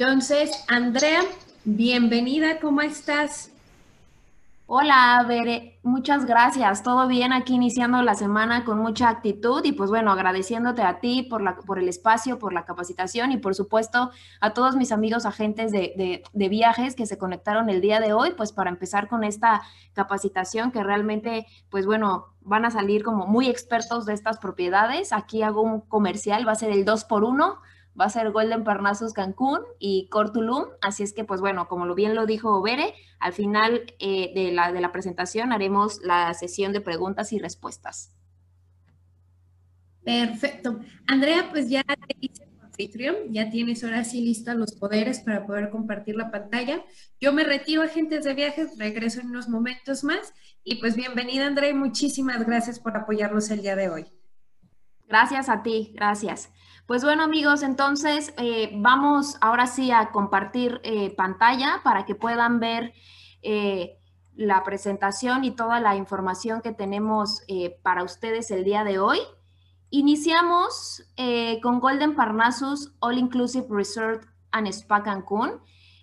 Entonces, Andrea, bienvenida, ¿cómo estás? Hola, Bere, muchas gracias. Todo bien aquí iniciando la semana con mucha actitud y pues bueno, agradeciéndote a ti por, la, por el espacio, por la capacitación y por supuesto a todos mis amigos agentes de, de, viajes que se conectaron el día de hoy, pues para empezar con esta capacitación que realmente, pues bueno, van a salir como muy expertos de estas propiedades. Aquí hago un comercial, va a ser el 2 por 1 va a ser Golden Parnassus Cancún y Cortulum. Así es que, pues bueno, como bien lo dijo Bere, al final eh, de, la, de la presentación haremos la sesión de preguntas y respuestas. Perfecto. Andrea, pues ya te hice anfitrión, ya tienes ahora sí listos los poderes para poder compartir la pantalla. Yo me retiro, agentes de viajes, regreso en unos momentos más. Y pues bienvenida, Andrea, y muchísimas gracias por apoyarnos el día de hoy. Gracias a ti, gracias. Pues bueno amigos, entonces eh, vamos ahora sí a compartir eh, pantalla para que puedan ver eh, la presentación y toda la información que tenemos para ustedes el día de hoy. Iniciamos con Golden Parnassus All Inclusive Resort and Spa Cancún.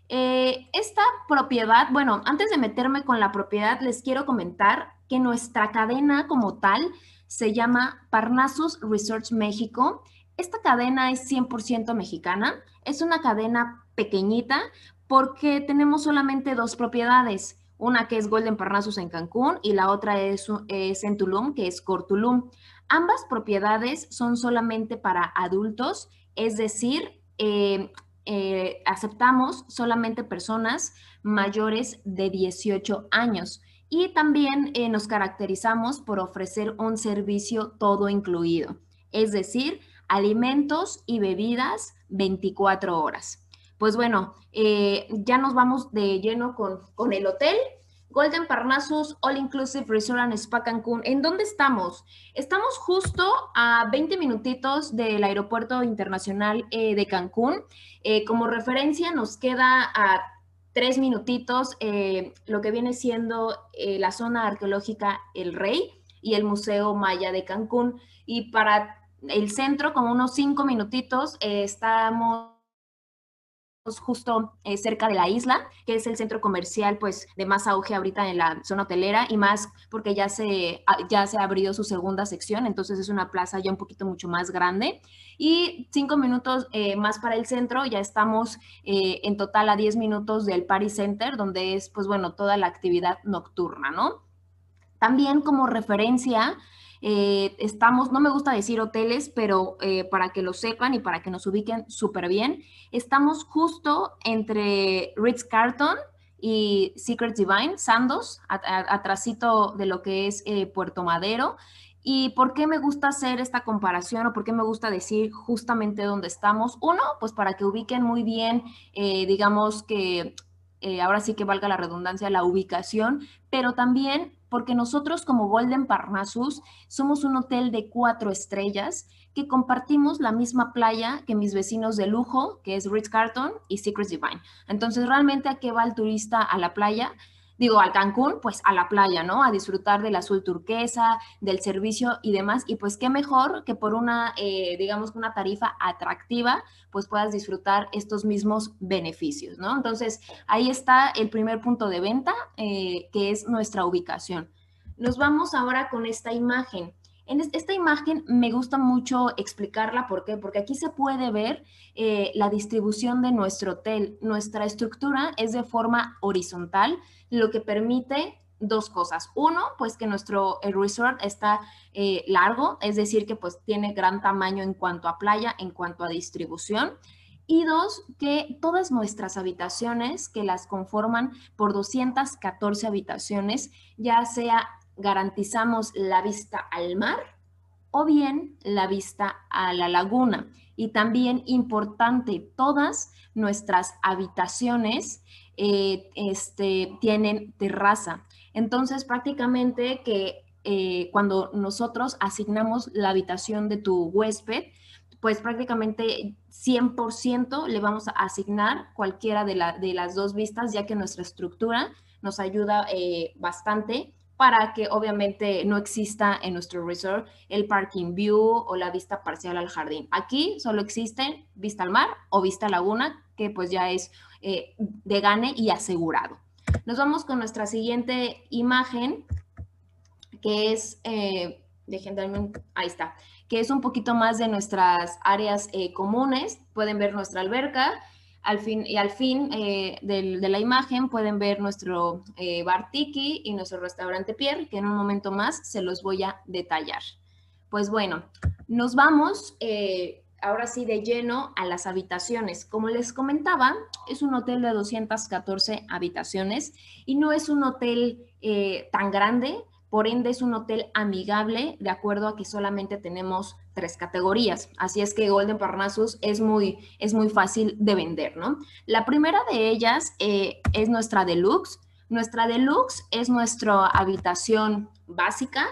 esta propiedad, bueno, antes de meterme con la propiedad, les quiero comentar que nuestra cadena como tal se llama Parnassus Resorts México esta cadena es 100% mexicana, es una cadena pequeñita porque tenemos solamente dos propiedades, una que es Golden Parnassus en Cancún y la otra es, en Tulum, que es Cortulum. Ambas propiedades son solamente para adultos, es decir, eh, eh, aceptamos solamente personas mayores de 18 años y también eh, nos caracterizamos por ofrecer un servicio todo incluido, es decir, alimentos y bebidas 24 horas. Pues bueno, eh, ya nos vamos de lleno con, con el hotel. Golden Parnassus All Inclusive Resort and Spa Cancún. ¿En dónde estamos? Estamos justo a 20 minutitos del Aeropuerto Internacional eh, de Cancún. Eh, como referencia nos queda a tres minutitos lo que viene siendo la zona arqueológica El Rey y el Museo Maya de Cancún. Y para el centro, como unos cinco minutitos, eh, estamos justo eh, cerca de la isla, que es el centro comercial pues de más auge ahorita en la zona hotelera y más porque ya se, ya se su segunda sección, entonces es una plaza ya un poquito mucho más grande. Y cinco minutos eh, más para el centro, ya estamos en total a diez minutos del Party Center, donde es pues bueno toda la actividad nocturna, ¿no? También como referencia, eh, estamos, no me gusta decir hoteles, pero eh, para que lo sepan y para que nos ubiquen súper bien, estamos justo entre Ritz Carton y Secret Divine, Sandos, atrásito de lo que es eh, Puerto Madero. ¿Y por qué me gusta hacer esta comparación o por qué me gusta decir justamente dónde estamos? Uno, pues para que ubiquen muy bien, digamos que ahora sí que valga la redundancia, la ubicación, pero también porque nosotros como Golden Parnassus somos un hotel de cuatro estrellas que compartimos la misma playa que mis vecinos de lujo, que es Ritz Carton y Secrets Divine. Entonces, ¿realmente a qué va el turista a la playa? Digo, al Cancún, pues a la playa, ¿no? A disfrutar del azul turquesa, del servicio y demás. Y pues qué mejor que por una, eh, digamos, una tarifa atractiva, pues puedas disfrutar estos mismos beneficios, ¿no? Entonces, ahí está el primer punto de venta, eh, que es nuestra ubicación. Nos vamos ahora con esta imagen. En esta imagen me gusta mucho explicarla, ¿por qué? Porque aquí se puede ver eh, la distribución de nuestro hotel. Nuestra estructura es de forma horizontal, lo que permite dos cosas. Uno, pues que nuestro resort está eh, largo, es decir, que pues tiene gran tamaño en cuanto a playa, en cuanto a distribución. Y dos, que todas nuestras habitaciones, que las conforman por 214 habitaciones, ya sea garantizamos la vista al mar o bien la vista a la laguna. Y también importante, todas nuestras habitaciones eh, este, tienen terraza. Entonces, prácticamente que eh, cuando nosotros asignamos la habitación de tu huésped, pues prácticamente 100% le vamos a asignar cualquiera de, de, las dos vistas, ya que nuestra estructura nos ayuda eh, bastante para que obviamente no exista en nuestro resort el parking view o la vista parcial al jardín. Aquí solo existe vista al mar o vista laguna, que pues ya es eh, de gane y asegurado. Nos vamos con nuestra siguiente imagen, que es, eh, ahí está, que es un poquito más de nuestras áreas eh, comunes. Pueden ver nuestra alberca, al fin, y al fin eh, de la imagen pueden ver nuestro eh, bar Tiki y nuestro restaurante Pierre, que en un momento más se los voy a detallar. Pues bueno, nos vamos eh, ahora sí de lleno a las habitaciones. Como les comentaba, es un hotel de 214 habitaciones y no es un hotel tan grande, por ende, es un hotel amigable, de acuerdo a que solamente tenemos tres categorías. Así es que Golden Parnassus es muy, es muy fácil de vender, ¿no? La primera de ellas eh, es nuestra deluxe. Nuestra deluxe es nuestra habitación básica.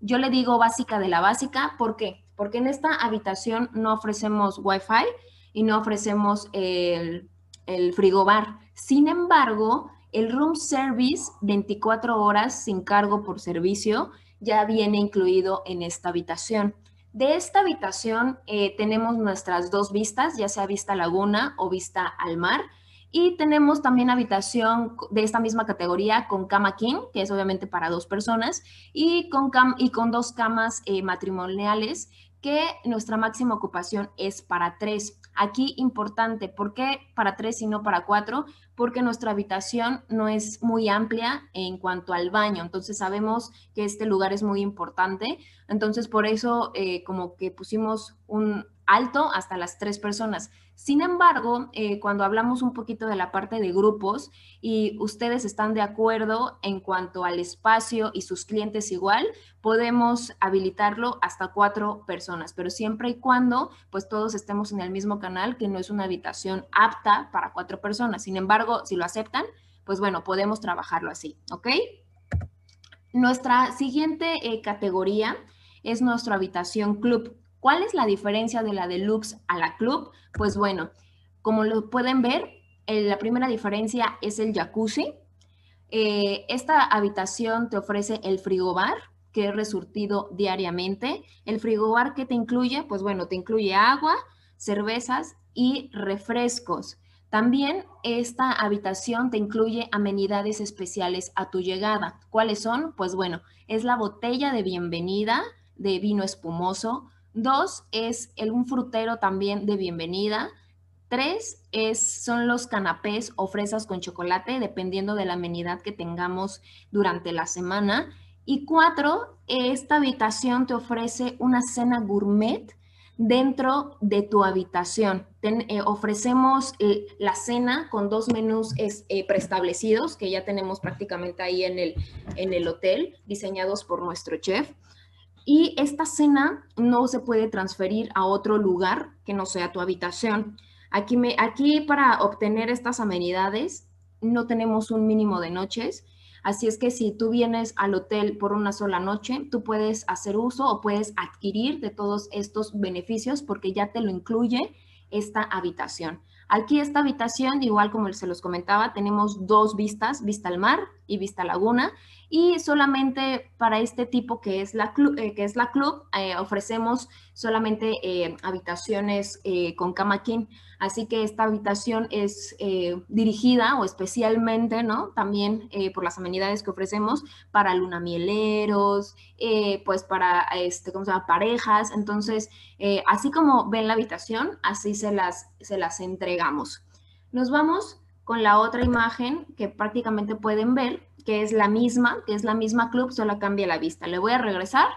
Yo le digo básica de la básica, ¿por qué? Porque en esta habitación no ofrecemos Wi-Fi y no ofrecemos el, el frigobar. Sin embargo, el room service 24 horas sin cargo por servicio ya viene incluido en esta habitación. De esta habitación eh, tenemos nuestras dos vistas, ya sea vista laguna o vista al mar. Y tenemos también habitación de esta misma categoría con cama king, que es obviamente para dos personas, y con, y con dos camas eh, matrimoniales, que nuestra máxima ocupación es para tres. Aquí importante, ¿por qué para tres y no para cuatro? Porque nuestra habitación no es muy amplia en cuanto al baño, entonces sabemos que este lugar es muy importante, entonces por eso eh, como que pusimos un alto hasta las tres personas. Sin embargo, eh, cuando hablamos un poquito de la parte de grupos y ustedes están de acuerdo en cuanto al espacio y sus clientes igual, podemos habilitarlo hasta cuatro personas, pero siempre y cuando pues todos estemos en el mismo canal, que no es una habitación apta para cuatro personas. Sin embargo, si lo aceptan, pues bueno, podemos trabajarlo así, ¿ok? Nuestra siguiente eh, categoría es nuestra habitación club. ¿Cuál es la diferencia de la deluxe a la club? Pues bueno, como lo pueden ver, la primera diferencia es el jacuzzi. Eh, esta habitación te ofrece el frigobar, que es resurtido diariamente. El frigobar que te incluye, pues bueno, te incluye agua, cervezas y refrescos. También esta habitación te incluye amenidades especiales a tu llegada. ¿Cuáles son? Pues bueno, es la botella de bienvenida de vino espumoso, Dos es un frutero también de bienvenida. Tres es, son los canapés o fresas con chocolate, dependiendo de la amenidad que tengamos durante la semana. Y cuatro, esta habitación te ofrece una cena gourmet dentro de tu habitación. Eh, ofrecemos eh, la cena con dos menús eh, preestablecidos que ya tenemos prácticamente ahí en el, en el hotel, diseñados por nuestro chef. Y esta cena no se puede transferir a otro lugar que no sea tu habitación. Aquí, para obtener estas amenidades no tenemos un mínimo de noches, así es que si tú vienes al hotel por una sola noche, tú puedes hacer uso o puedes adquirir de todos estos beneficios porque ya te lo incluye esta habitación. Aquí esta habitación, igual como se los comentaba, tenemos dos vistas, vista al mar y vista laguna, y solamente para este tipo que es la club, eh, que es la club eh, ofrecemos solamente eh, habitaciones con cama king. Así que esta habitación es dirigida o especialmente, ¿no? También por las amenidades que ofrecemos para lunamieleros, pues para, este, ¿cómo se llama? Parejas. Entonces, así como ven la habitación, así se las, se las entregamos. Nos vamos con la otra imagen que prácticamente pueden ver, que es la misma, que es la misma club, solo cambia la vista. Le voy a regresar.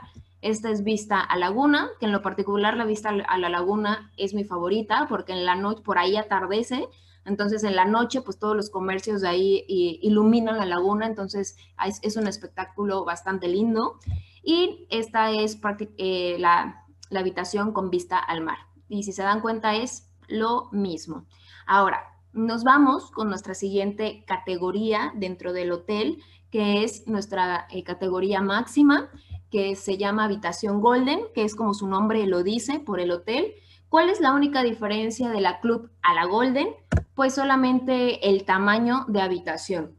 Esta es vista a laguna, que en lo particular la vista a la laguna es mi favorita porque en la noche por ahí atardece, entonces en la noche pues todos los comercios de ahí iluminan la laguna, entonces es, un espectáculo bastante lindo. Y esta es eh, la, la habitación con vista al mar. Y si se dan cuenta es lo mismo. Ahora, nos vamos con nuestra siguiente categoría dentro del hotel, que es nuestra eh, categoría máxima, que se llama habitación golden, que es como su nombre lo dice por el hotel. ¿Cuál es la única diferencia de la club a la golden? Pues solamente el tamaño de habitación.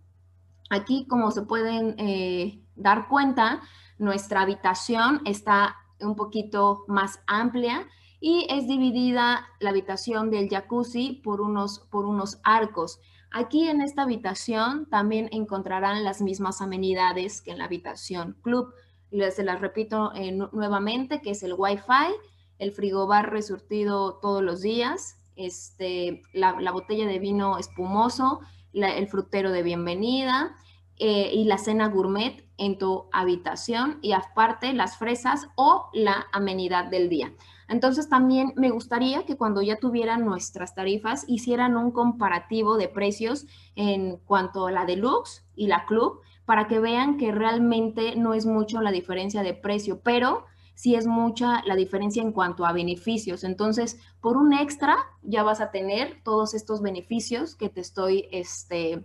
Aquí, como se pueden eh, dar cuenta, nuestra habitación está un poquito más amplia y es dividida la habitación del jacuzzi por unos, por unos arcos. Aquí en esta habitación también encontrarán las mismas amenidades que en la habitación club. Les las repito eh, nuevamente, que es el Wi-Fi, el frigobar resurtido todos los días, este, la, botella de vino espumoso, el frutero de bienvenida eh, y la cena gourmet en tu habitación y aparte las fresas o la amenidad del día. Entonces también me gustaría que cuando ya tuvieran nuestras tarifas hicieran un comparativo de precios en cuanto a la deluxe y la club para que vean que realmente no es mucho la diferencia de precio, pero sí es mucha la diferencia en cuanto a beneficios. Entonces, por un extra ya vas a tener todos estos beneficios que te estoy este,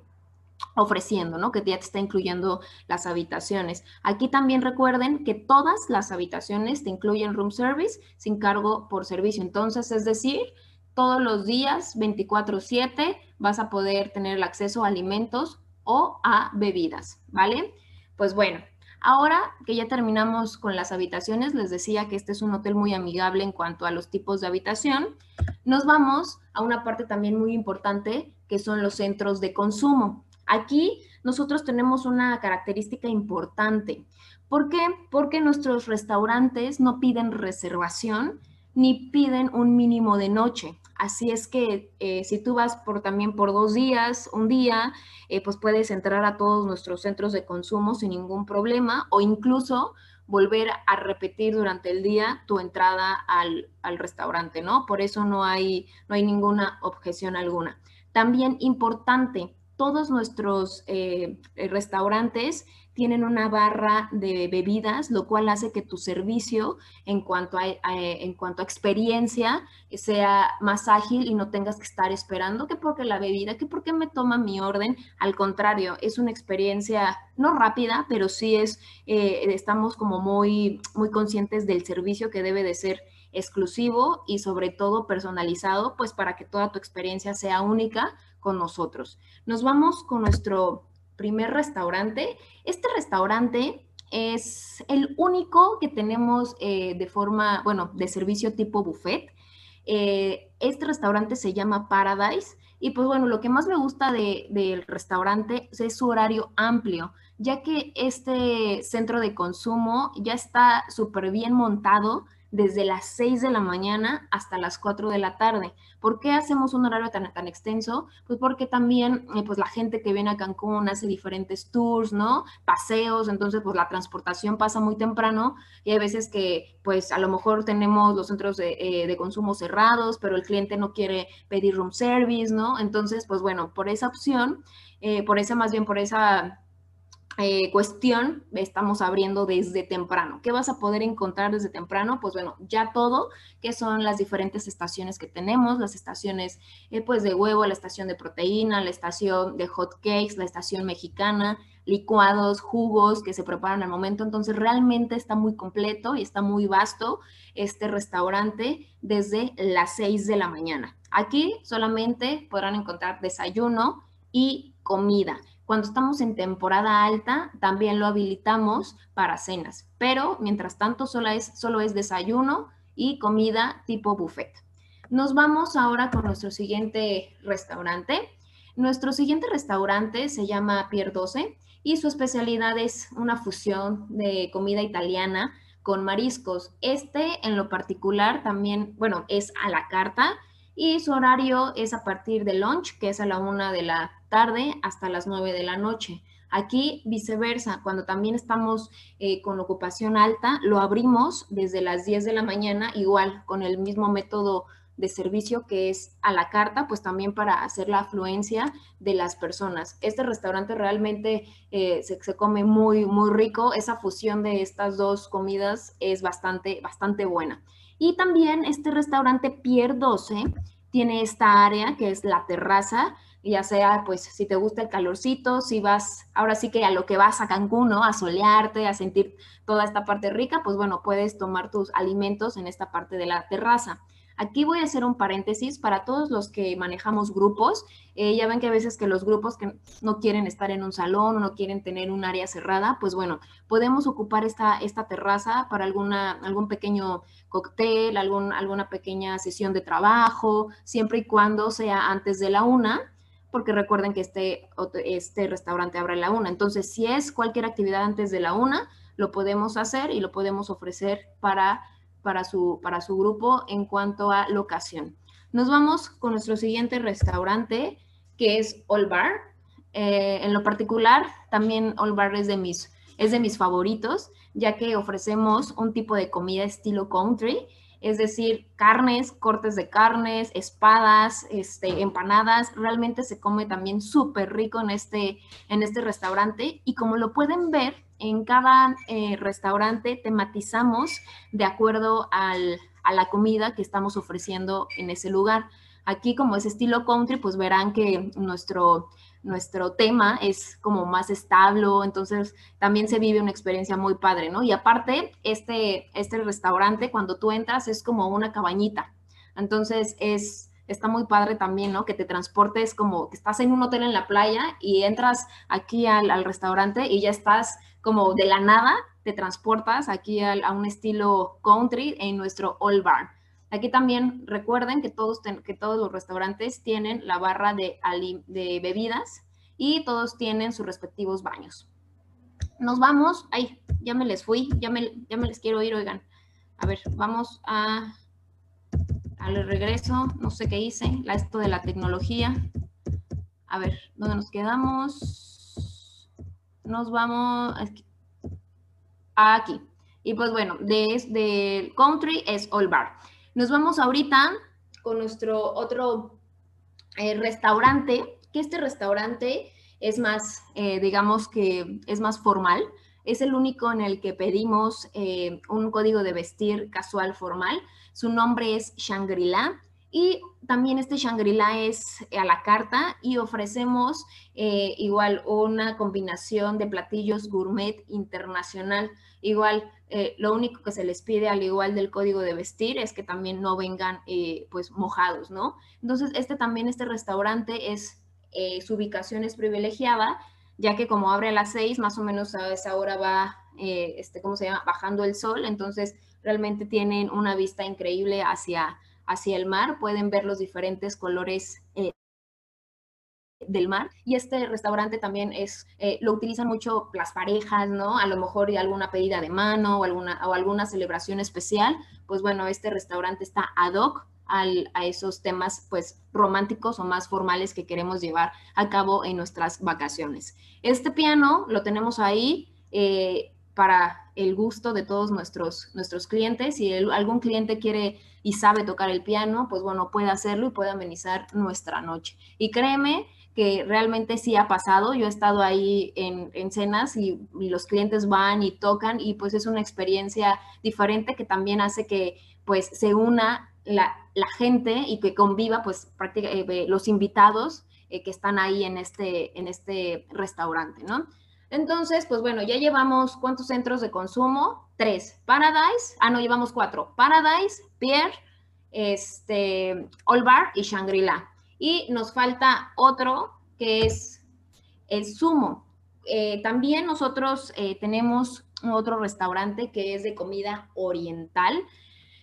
ofreciendo, ¿no? Que ya te está incluyendo las habitaciones. Aquí también recuerden que todas las habitaciones te incluyen room service sin cargo por servicio. Entonces, es decir, todos los días, 24/7, vas a poder tener el acceso a alimentos o a bebidas, ¿vale? Pues bueno, ahora que ya terminamos con las habitaciones, les decía que este es un hotel muy amigable en cuanto a los tipos de habitación. Nos vamos a una parte también muy importante que son los centros de consumo. Aquí nosotros tenemos una característica importante. ¿Por qué? Porque nuestros restaurantes no piden reservación ni piden un mínimo de noche. Así es que eh, si tú vas por también por dos días, un día, eh, pues puedes entrar a todos nuestros centros de consumo sin ningún problema o incluso volver a repetir durante el día tu entrada al, restaurante, ¿no? Por eso no hay, no hay ninguna objeción alguna. También importante, todos nuestros eh, restaurantes tienen una barra de bebidas, lo cual hace que tu servicio en cuanto a, en cuanto a experiencia sea más ágil y no tengas que estar esperando que porque la bebida, que porque me toma mi orden. Al contrario, es una experiencia no rápida, pero sí es, eh, estamos como muy, muy conscientes del servicio que debe de ser exclusivo y sobre todo personalizado, pues para que toda tu experiencia sea única con nosotros. Nos vamos con nuestro primer restaurante. Este restaurante es el único que tenemos eh, de forma, bueno, de servicio tipo buffet. Eh, este restaurante se llama Paradise y pues bueno, lo que más me gusta del restaurante es su horario amplio, ya que este centro de consumo ya está súper bien montado desde las 6 de la mañana hasta las 4 de la tarde. ¿Por qué hacemos un horario tan, extenso? Pues porque también eh, pues la gente que viene a Cancún hace diferentes tours, ¿no? Paseos, entonces pues la transportación pasa muy temprano y hay veces que pues a lo mejor tenemos los centros de, eh, consumo cerrados, pero el cliente no quiere pedir room service, ¿no? Entonces pues bueno, por esa opción, eh, por esa más bien por esa eh, cuestión estamos abriendo desde temprano. ¿Qué vas a poder encontrar desde temprano? Pues bueno, ya todo, que son las diferentes estaciones que tenemos, las estaciones eh, pues de huevo, la estación de proteína, la estación de hot cakes, la estación mexicana, licuados, jugos que se preparan al momento. Entonces realmente está muy completo y está muy vasto este restaurante desde las 6 de la mañana. Aquí solamente podrán encontrar desayuno y comida. Cuando estamos en temporada alta, también lo habilitamos para cenas, pero mientras tanto solo es, solo es desayuno y comida tipo buffet. Nos vamos ahora con nuestro siguiente restaurante. Nuestro siguiente restaurante se llama Pier 12 y su especialidad es una fusión de comida italiana con mariscos. Este en lo particular también, bueno, es a la carta y su horario es a partir de lunch, que es a la una de la tarde hasta las 9 de la noche. Aquí viceversa, cuando también estamos eh, con ocupación alta, lo abrimos desde las 10 de la mañana, igual con el mismo método de servicio que es a la carta, pues también para hacer la afluencia de las personas. Este restaurante realmente eh, se, se, come muy, muy rico. Esa fusión de estas dos comidas es bastante, bastante buena. Y también este restaurante Pier 12 tiene esta área que es la terraza, ya sea pues si te gusta el calorcito, si vas, ahora sí que a lo que vas a Cancún, ¿no? A solearte, a sentir toda esta parte rica, pues bueno, puedes tomar tus alimentos en esta parte de la terraza. Aquí voy a hacer un paréntesis para todos los que manejamos grupos. Eh, ya ven que a veces que los grupos que no quieren estar en un salón o no quieren tener un área cerrada, pues bueno, podemos ocupar esta, esta terraza para alguna, algún pequeño cóctel, algún, alguna pequeña sesión de trabajo, siempre y cuando sea antes de la una porque recuerden que este, este restaurante abre a la una. Entonces, si es cualquier actividad antes de la una, lo podemos hacer y lo podemos ofrecer para para su, para su grupo en cuanto a locación. Nos vamos con nuestro siguiente restaurante, que es All Bar. Eh, en lo particular, también All Bar es de, mis, es de mis favoritos, ya que ofrecemos un tipo de comida estilo country, es decir, carnes, cortes de carnes, espadas, este, empanadas. Realmente se come también súper rico en este, en este restaurante y como lo pueden ver, en cada eh, restaurante tematizamos de acuerdo a la comida que estamos ofreciendo en ese lugar. Aquí como es estilo country, pues verán que nuestro, nuestro tema es como más estable, entonces también se vive una experiencia muy padre, ¿no? Y aparte, este, este restaurante, cuando tú entras, es como una cabañita. Entonces es está muy padre también, ¿no? Que te transportes como que estás en un hotel en la playa y entras aquí al, al restaurante y ya estás como de la nada te transportas aquí a, un estilo country en nuestro All Bar. Aquí también recuerden que todos, que todos los restaurantes tienen la barra de, de bebidas y todos tienen sus respectivos baños. Nos vamos, ay, ya me les fui, ya me, ya me les quiero ir, oigan. A ver, vamos a, al regreso, no sé qué hice, la, esto de la tecnología. A ver, ¿dónde nos quedamos? nos vamos aquí. Y pues bueno, de, country es All Bar. Nos vamos ahorita con nuestro otro eh, restaurante, que este restaurante es más, eh, digamos que es más formal. Es el único en el que pedimos eh, un código de vestir casual formal. Su nombre es Shangri-La y también este Shangri-La es a la carta y ofrecemos eh, igual una combinación de platillos gourmet internacional. Igual, eh, lo único que se les pide al igual del código de vestir es que también no vengan eh, pues mojados, ¿no? Entonces, este también, este restaurante es, su ubicación es privilegiada, ya que como abre a las seis, más o menos a esa hora va, este, ¿cómo se llama? Bajando el sol, entonces realmente tienen una vista increíble hacia hacia el mar, pueden ver los diferentes colores eh, del mar. Y este restaurante también es, eh, lo utilizan mucho las parejas, ¿no? A lo mejor de alguna pedida de mano o alguna, o alguna celebración especial. Pues bueno, este restaurante está ad hoc al, a esos temas pues románticos o más formales que queremos llevar a cabo en nuestras vacaciones. Este piano lo tenemos ahí. Eh, para el gusto de todos nuestros, nuestros clientes. Si algún cliente quiere y sabe tocar el piano, pues bueno, puede hacerlo y puede amenizar nuestra noche. Y créeme que realmente sí ha pasado. Yo he estado ahí en, cenas y, los clientes van y tocan y pues es una experiencia diferente que también hace que pues se una la, gente y que conviva pues eh, los invitados eh, que están ahí en este, en este restaurante, ¿no? Entonces, pues bueno, ya llevamos cuántos centros de consumo? Tres. Paradise, ah, no, llevamos cuatro. Paradise, Pierre, este, Bar y Shangri-La. Y nos falta otro que es el Sumo. Eh, también nosotros eh, tenemos otro restaurante que es de comida oriental.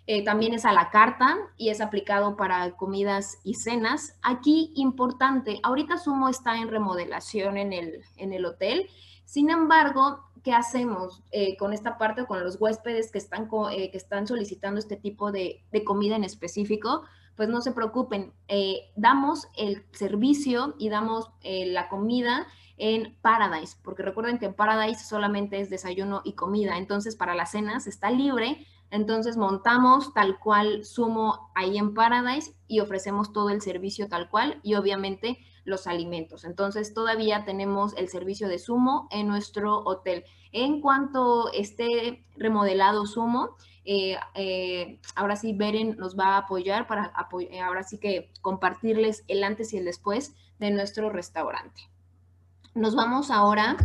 Eh, también es a la carta y es aplicado para comidas y cenas. Aquí, importante, ahorita Sumo está en remodelación en el, en el hotel sin embargo, ¿qué hacemos eh, con esta parte, con los huéspedes que están, eh, que están solicitando este tipo de, comida en específico? Pues no se preocupen, eh, damos el servicio y damos la comida en Paradise, porque recuerden que en Paradise solamente es desayuno y comida, entonces para las cenas está libre, entonces montamos tal cual sumo ahí en Paradise y ofrecemos todo el servicio tal cual y obviamente los alimentos. Entonces todavía tenemos el servicio de sumo en nuestro hotel. En cuanto esté remodelado sumo, eh, eh, ahora sí Beren nos va a apoyar para eh, ahora sí que compartirles el antes y el después de nuestro restaurante. Nos vamos ahora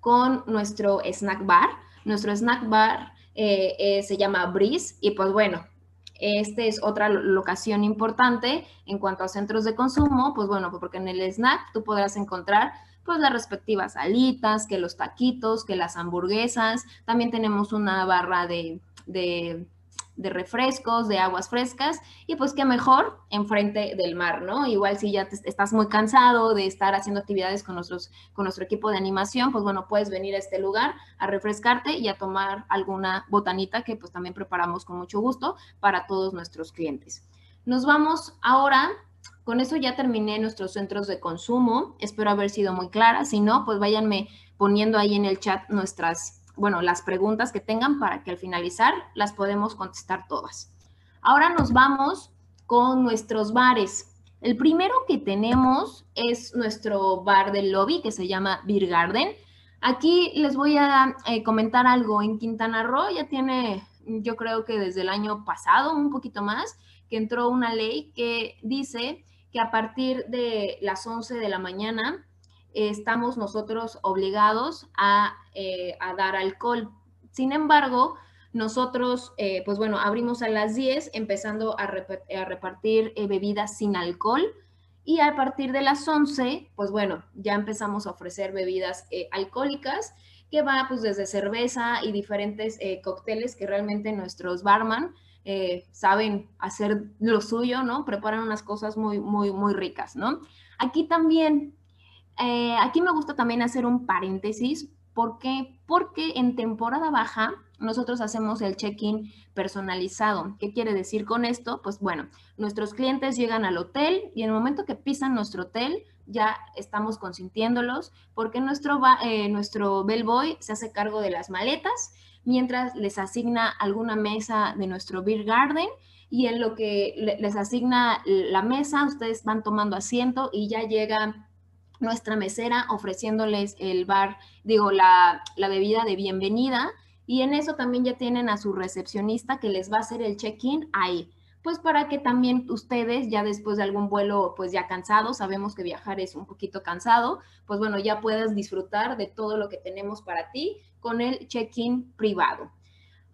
con nuestro snack bar. Nuestro snack bar se llama Breeze y pues bueno, Esta es otra locación importante en cuanto a centros de consumo, pues bueno, porque en el snack tú podrás encontrar pues las respectivas alitas, que los taquitos, que las hamburguesas. También tenemos una barra de, de de refrescos, de aguas frescas y pues qué mejor enfrente del mar, ¿no? Igual si ya estás muy cansado de estar haciendo actividades con, nuestros, con nuestro equipo de animación, pues bueno, puedes venir a este lugar a refrescarte y a tomar alguna botanita que pues también preparamos con mucho gusto para todos nuestros clientes. Nos vamos ahora con eso ya terminé nuestros centros de consumo. Espero haber sido muy clara. Si no, pues váyanme poniendo ahí en el chat nuestras bueno, las preguntas que tengan para que al finalizar las podemos contestar todas. Ahora nos vamos con nuestros bares. El primero que tenemos es nuestro bar del lobby que se llama Beer Garden. Aquí les voy a eh, comentar algo. En Quintana Roo ya tiene, yo creo que desde el año pasado, un poquito más, que entró una ley que dice que a partir de las 11 de la mañana estamos nosotros obligados eh, a, dar alcohol. Sin embargo, nosotros, eh, pues bueno, abrimos a las 10, empezando a, repartir eh, bebidas sin alcohol. Y a partir de las 11, pues bueno, ya empezamos a ofrecer bebidas alcohólicas, que va pues desde cerveza y diferentes cócteles que realmente nuestros barman saben hacer lo suyo, ¿no? Preparan unas cosas muy, muy, muy ricas, ¿no? Aquí también eh, aquí me gusta también hacer un paréntesis. ¿Por qué? Porque en temporada baja nosotros hacemos el check-in personalizado. ¿Qué quiere decir con esto? Pues bueno, nuestros clientes llegan al hotel y en el momento que pisan nuestro hotel ya estamos consintiéndolos porque nuestro, eh, nuestro bellboy se hace cargo de las maletas mientras les asigna alguna mesa de nuestro beer garden y en lo que les asigna la mesa, ustedes van tomando asiento y ya llega nuestra mesera ofreciéndoles el bar, digo, la, bebida de bienvenida y en eso también ya tienen a su recepcionista que les va a hacer el check-in ahí. Pues para que también ustedes, ya después de algún vuelo, pues ya cansado, sabemos que viajar es un poquito cansado, pues bueno, ya puedas disfrutar de todo lo que tenemos para ti con el check-in privado.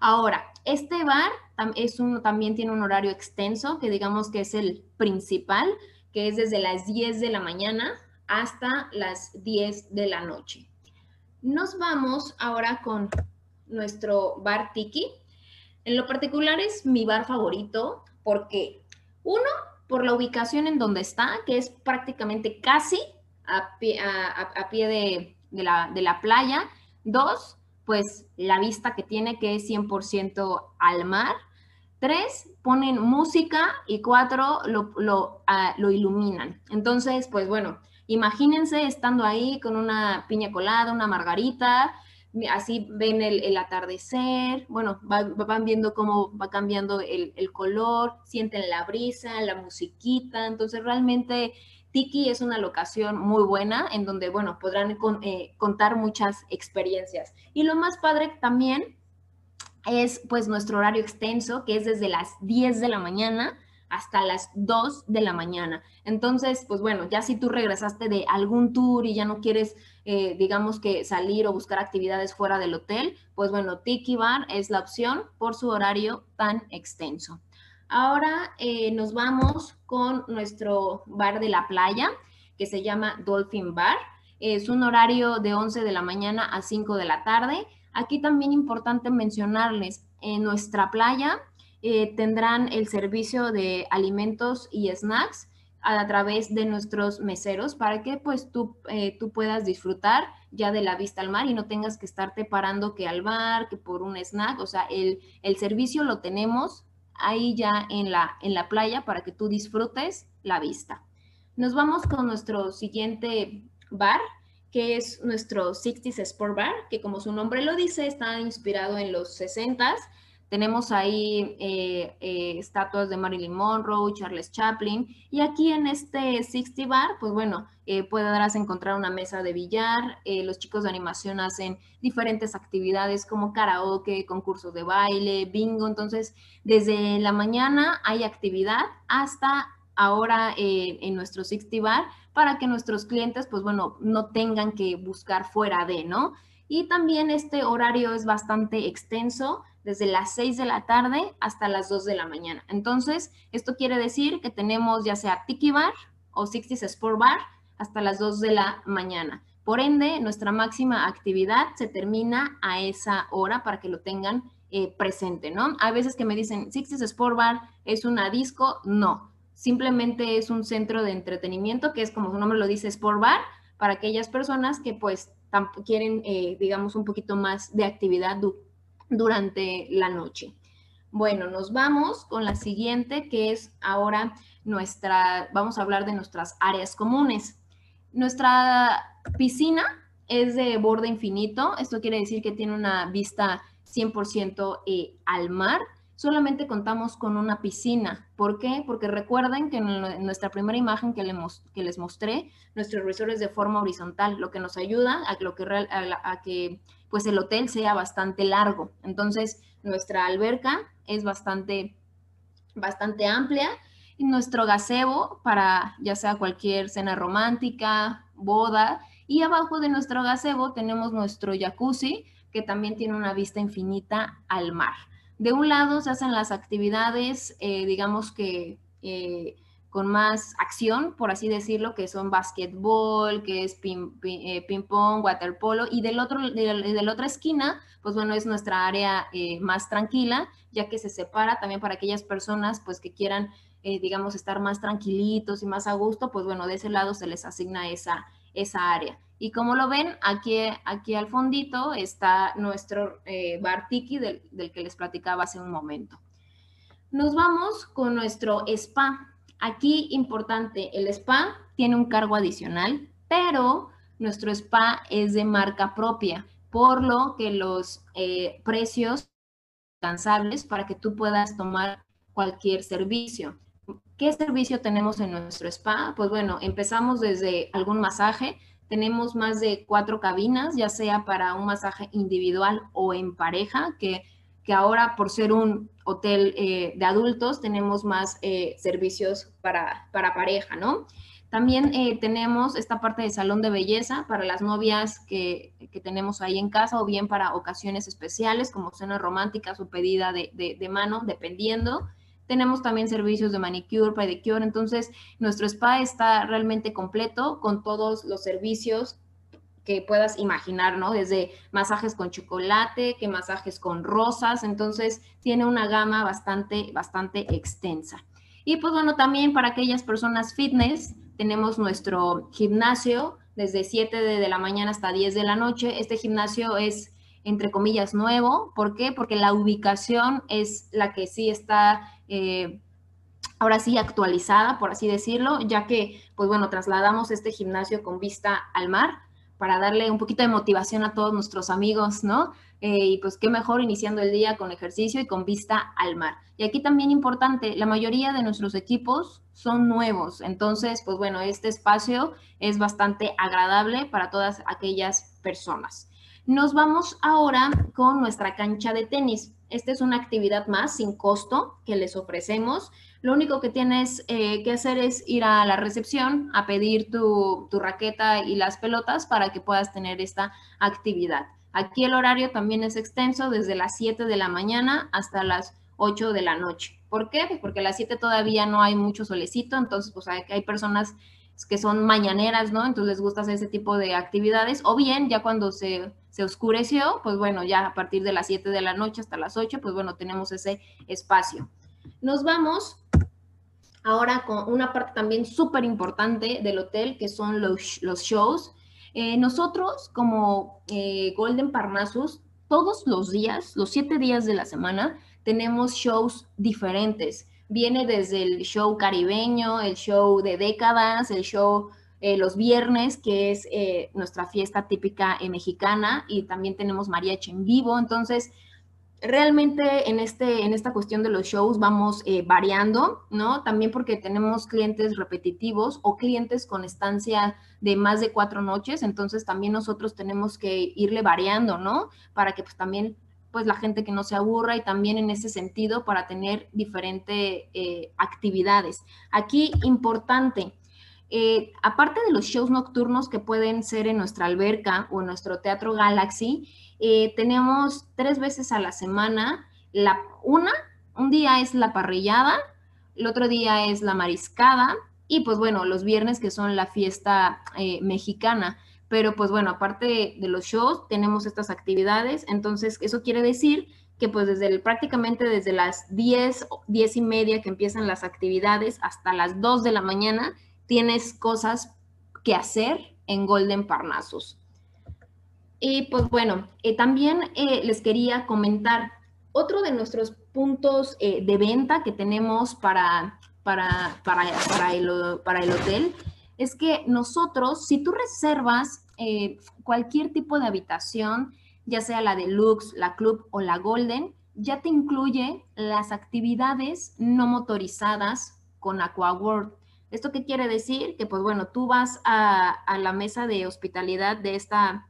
Ahora, este bar es un, también tiene un horario extenso, que digamos que es el principal, que es desde las 10 de la mañana hasta las 10 de la noche. Nos vamos ahora con nuestro bar Tiki. En lo particular es mi bar favorito porque, uno, por la ubicación en donde está, que es prácticamente casi a pie, de, la, playa. Dos, pues la vista que tiene, que es 100% al mar. Tres, ponen música y cuatro, lo, ah, lo, iluminan. Entonces, pues bueno, Imagínense estando ahí con una piña colada, una margarita, así ven el, atardecer, bueno, van viendo cómo va cambiando el, color, sienten la brisa, la musiquita, entonces realmente Tiki es una locación muy buena en donde, bueno, podrán eh, contar muchas experiencias. Y lo más padre también es pues nuestro horario extenso, que es desde las 10 de la mañana hasta las 2 de la mañana. Entonces, pues bueno, ya si tú regresaste de algún tour y ya no quieres, eh, digamos que salir o buscar actividades fuera del hotel, pues bueno, Tiki Bar es la opción por su horario tan extenso. Ahora eh, nos vamos con nuestro bar de la playa, que se llama Dolphin Bar. Es un horario de 11 de la mañana a 5 de la tarde. Aquí también importante mencionarles, en nuestra playa eh, tendrán el servicio de alimentos y snacks a, través de nuestros meseros para que pues tú, eh, tú puedas disfrutar ya de la vista al mar y no tengas que estarte parando que al bar, que por un snack, o sea, el, el servicio lo tenemos ahí ya en la, en la playa para que tú disfrutes la vista. Nos vamos con nuestro siguiente bar, que es nuestro 60s Sport Bar, que como su nombre lo dice, está inspirado en los 60s tenemos ahí eh, eh, estatuas de Marilyn Monroe, Charles Chaplin, y aquí en este 60 Bar, pues bueno, eh, podrás encontrar una mesa de billar, los chicos de animación hacen diferentes actividades como karaoke, concursos de baile, bingo, entonces desde la mañana hay actividad hasta ahora en nuestro 60 Bar para que nuestros clientes, pues bueno, no tengan que buscar fuera de, ¿no? Y también este horario es bastante extenso, desde las 6 de la tarde hasta las 2 de la mañana. Entonces, esto quiere decir que tenemos ya sea Tiki Bar o 60s Sport Bar hasta las 2 de la mañana. Por ende, nuestra máxima actividad se termina a esa hora para que lo tengan eh, presente, ¿no? Hay veces que me dicen, Sixties Sport Bar es una disco, no, simplemente es un centro de entretenimiento que es como su nombre lo dice, Sport Bar, para aquellas personas que pues quieren, eh, digamos, un poquito más de actividad durante la noche. Bueno, nos vamos con la siguiente, que es ahora nuestra, vamos a hablar de nuestras áreas comunes. Nuestra piscina es de borde infinito. Esto quiere decir que tiene una vista 100% eh, al mar. Solamente contamos con una piscina. ¿Por qué? Porque recuerden que en nuestra primera imagen que, les mostré, nuestro resort es de forma horizontal, lo que nos ayuda a, lo que, a, que pues el hotel sea bastante largo. Entonces, nuestra alberca es bastante, bastante amplia y nuestro gazebo para ya sea cualquier cena romántica, boda. Y abajo de nuestro gazebo tenemos nuestro jacuzzi, que también tiene una vista infinita al mar. De un lado se hacen las actividades, eh, digamos que eh, con más acción, por así decirlo, que son básquetbol, que es eh, ping-pong, waterpolo, y del otro, de, de, la otra esquina, pues bueno, es nuestra área más tranquila, ya que se separa también para aquellas personas pues que quieran eh, digamos, estar más tranquilitos y más a gusto, pues bueno, de ese lado se les asigna esa, esa área. Y como lo ven, aquí, aquí al fondito está nuestro eh, bar tiki del, del que les platicaba hace un momento. Nos vamos con nuestro spa. Aquí importante, el spa tiene un cargo adicional, pero nuestro spa es de marca propia, por lo que los eh, precios alcanzables para que tú puedas tomar cualquier servicio. ¿Qué servicio tenemos en nuestro spa? Pues bueno, empezamos desde algún masaje. Tenemos más de cuatro cabinas, ya sea para un masaje individual o en pareja, que, que ahora por ser un hotel eh, de adultos tenemos más eh, servicios para, para pareja, ¿no? También eh, tenemos esta parte de salón de belleza para las novias que, que, tenemos ahí en casa o bien para ocasiones especiales como cenas románticas o pedida de, de, de mano, dependiendo. Tenemos también servicios de manicure, pedicure, entonces nuestro spa está realmente completo con todos los servicios que puedas imaginar, ¿no? Desde masajes con chocolate, que masajes con rosas, entonces tiene una gama bastante, bastante extensa. Y pues bueno, también para aquellas personas fitness, tenemos nuestro gimnasio desde 7 de la mañana hasta 10 de la noche. Este gimnasio es entre comillas, nuevo. ¿Por qué? Porque la ubicación es la que sí está, eh, ahora sí, actualizada, por así decirlo, ya que, pues bueno, trasladamos este gimnasio con vista al mar para darle un poquito de motivación a todos nuestros amigos, ¿no? Eh, y pues qué mejor iniciando el día con ejercicio y con vista al mar. Y aquí también importante, la mayoría de nuestros equipos son nuevos, entonces, pues bueno, este espacio es bastante agradable para todas aquellas personas. Nos vamos ahora con nuestra cancha de tenis. Esta es una actividad más sin costo que les ofrecemos. Lo único que tienes eh, que hacer es ir a la recepción a pedir tu, tu raqueta y las pelotas para que puedas tener esta actividad. Aquí el horario también es extenso desde las 7 de la mañana hasta las 8 de la noche. ¿Por qué? Pues porque a las 7 todavía no hay mucho solecito, entonces pues hay, hay personas que son mañaneras, ¿no? Entonces les gusta hacer ese tipo de actividades, o bien ya cuando se, se oscureció, pues bueno, ya a partir de las 7 de la noche hasta las 8, pues bueno, tenemos ese espacio. Nos vamos ahora con una parte también súper importante del hotel, que son los, los shows. Eh, nosotros, como eh, Golden Parnassus, todos los días, los siete días de la semana, tenemos shows diferentes viene desde el show caribeño, el show de décadas, el show eh, los viernes, que es eh, nuestra fiesta típica eh, mexicana, y también tenemos mariachi en vivo. Entonces, realmente en, este, en esta cuestión de los shows vamos variando, ¿no? También porque tenemos clientes repetitivos o clientes con estancia de más de cuatro noches, entonces también nosotros tenemos que irle variando, ¿no? Para que pues también pues la gente que no se aburra y también en ese sentido para tener diferentes actividades. Aquí importante, eh, aparte de los shows nocturnos que pueden ser en nuestra alberca o en nuestro Teatro Galaxy, eh, tenemos tres veces a la semana La, una, un día es la parrillada, el otro día es la mariscada y pues bueno, los viernes que son la fiesta eh, mexicana. Pero pues bueno, aparte de los shows, tenemos estas actividades. Entonces, eso quiere decir que pues desde prácticamente desde las 10, 10 y media que empiezan las actividades hasta las 2 de la mañana, tienes cosas que hacer en Golden Parnassus. Y pues bueno, eh, también eh, les quería comentar otro de nuestros puntos eh, de venta que tenemos para, para, para, el, para el hotel es que nosotros, si tú reservas cualquier tipo de habitación, ya sea la deluxe, la club o la golden, ya te incluye las actividades no motorizadas con AquaWorld. ¿Esto qué quiere decir? Que pues bueno, tú vas a, la mesa de hospitalidad de esta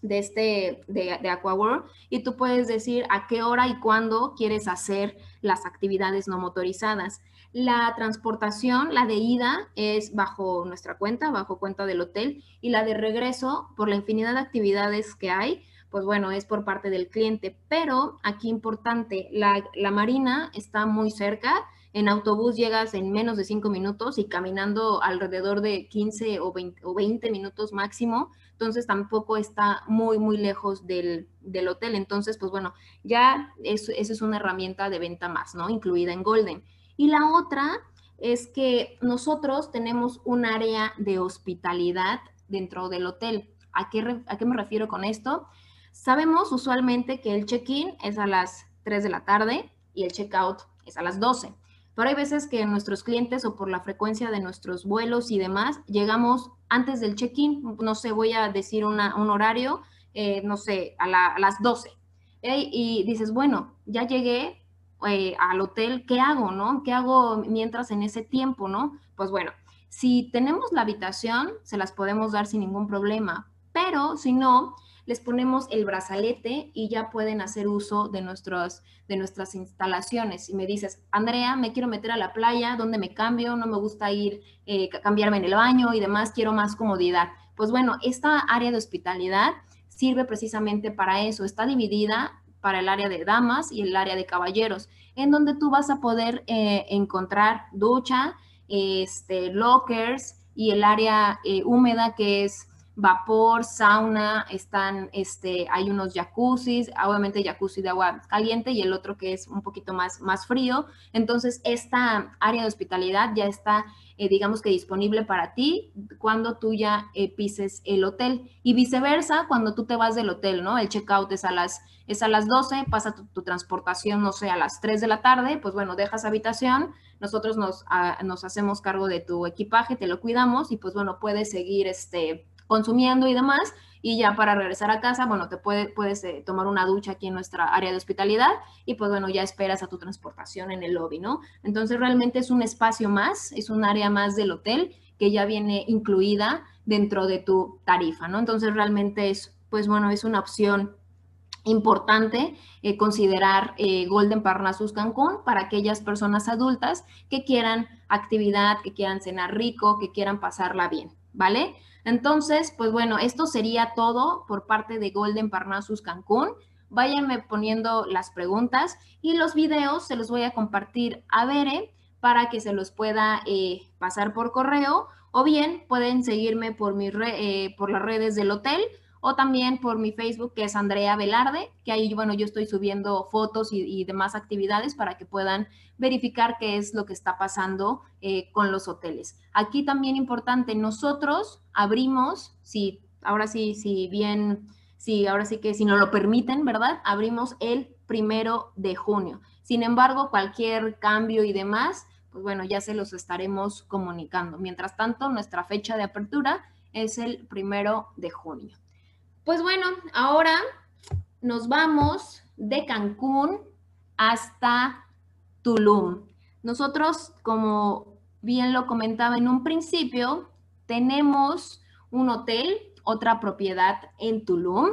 de este de, de AquaWorld y tú puedes decir a qué hora y cuándo quieres hacer las actividades no motorizadas. La transportación, la de ida, es bajo nuestra cuenta, bajo cuenta del hotel, y la de regreso, por la infinidad de actividades que hay, pues bueno, es por parte del cliente. Pero aquí importante, la, la marina está muy cerca. En autobús llegas en menos de cinco minutos y caminando alrededor de 15 o 20, minutos máximo. Entonces tampoco está muy, muy lejos del, del hotel. Entonces, pues bueno, ya esa es una herramienta de venta más, ¿no? Incluida en Golden. Y la otra es que nosotros tenemos un área de hospitalidad dentro del hotel. ¿A qué, ¿A qué me refiero con esto? Sabemos usualmente que el check-in es a las 3 de la tarde y el check-out es a las 12. Pero hay veces que nuestros clientes o por la frecuencia de nuestros vuelos y demás, llegamos antes del check-in, no sé, voy a decir un horario, eh, no sé, a, las 12. Y dices, bueno, ya llegué eh, al hotel, ¿qué hago, no? ¿Qué hago mientras en ese tiempo, no? Pues bueno, si tenemos la habitación, se las podemos dar sin ningún problema, pero si no, les ponemos el brazalete y ya pueden hacer uso de, nuestros, de nuestras instalaciones. Y me dices, Andrea, me quiero meter a la playa, ¿dónde me cambio? No me gusta ir, eh, cambiarme en el baño y demás, quiero más comodidad. Pues bueno, esta área de hospitalidad sirve precisamente para eso. Está dividida para el área de damas y el área de caballeros, en donde tú vas a poder eh, encontrar ducha, este, lockers y el área eh, húmeda que es vapor, sauna, están, este, hay unos jacuzzis, obviamente jacuzzi de agua caliente y el otro que es un poquito más, más frío. Entonces, esta área de hospitalidad ya está, eh, digamos que disponible para ti cuando tú ya eh, pises el hotel y viceversa cuando tú te vas del hotel, ¿no? El checkout es a las, es a las 12, pasa tu, transportación, no sé, a las 3 de la tarde, pues bueno, dejas habitación, nosotros nos, ah, nos hacemos cargo de tu equipaje, te lo cuidamos y pues bueno, puedes seguir este consumiendo y demás. Y ya para regresar a casa, bueno, te puede, puedes eh, tomar una ducha aquí en nuestra área de hospitalidad y pues bueno, ya esperas a tu transportación en el lobby, ¿no? Entonces realmente es un espacio más, es un área más del hotel que ya viene incluida dentro de tu tarifa, ¿no? Entonces realmente es, pues bueno, es una opción importante eh, considerar eh, Golden Parnassus Cancún para aquellas personas adultas que quieran actividad, que quieran cenar rico, que quieran pasarla bien, ¿vale? Entonces, pues bueno, esto sería todo por parte de Golden Parnassus Cancún. Váyanme poniendo las preguntas y los videos se los voy a compartir a Bere para que se los pueda eh, pasar por correo o bien pueden seguirme por, mi eh, por las redes del hotel o también por mi Facebook, que es Andrea Velarde, que ahí, bueno, yo estoy subiendo fotos y, demás actividades para que puedan verificar qué es lo que está pasando eh, con los hoteles. Aquí también importante, nosotros abrimos, si ahora sí, si bien, si ahora sí que si nos lo permiten, ¿verdad? Abrimos el primero de junio. Sin embargo, cualquier cambio y demás, pues bueno, ya se los estaremos comunicando. Mientras tanto, nuestra fecha de apertura es el primero de junio. Pues bueno, ahora nos vamos de Cancún hasta Tulum. Nosotros, como bien lo comentaba en un principio, tenemos un hotel, otra propiedad en Tulum.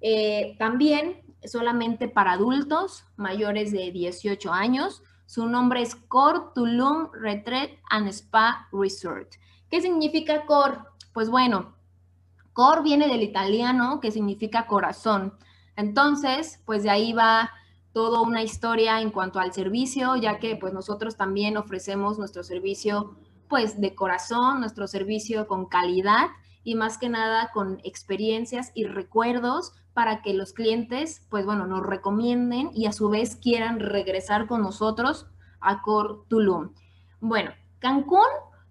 Eh, también solamente para adultos mayores de 18 años. Su nombre es Cor Tulum Retreat and Spa Resort. ¿Qué significa Cor? Pues bueno, Cor viene del italiano, que significa corazón. Entonces, pues de ahí va toda una historia en cuanto al servicio, ya que pues nosotros también ofrecemos nuestro servicio pues de corazón, nuestro servicio con calidad y más que nada con experiencias y recuerdos para que los clientes pues bueno nos recomienden y a su vez quieran regresar con nosotros a Cor Tulum. Bueno, Cancún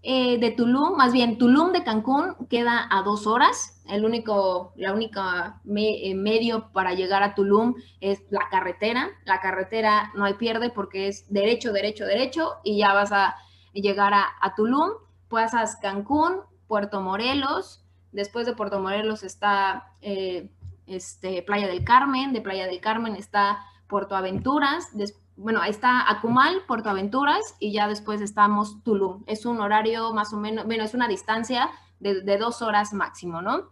eh, de Tulum, más bien Tulum de Cancún queda a dos horas. El único, la única eh, medio para llegar a Tulum es la carretera. La carretera no hay pierde porque es derecho, derecho, derecho y ya vas a llegar a, a Tulum. Pasas Cancún, Puerto Morelos. Después de Puerto Morelos está eh, este, Playa del Carmen. De Playa del Carmen está Puerto Aventuras. Después bueno, ahí está Acumal, Puerto Aventuras y ya después estamos Tulum. Es un horario más o menos, bueno, es una distancia de, dos horas máximo, ¿no?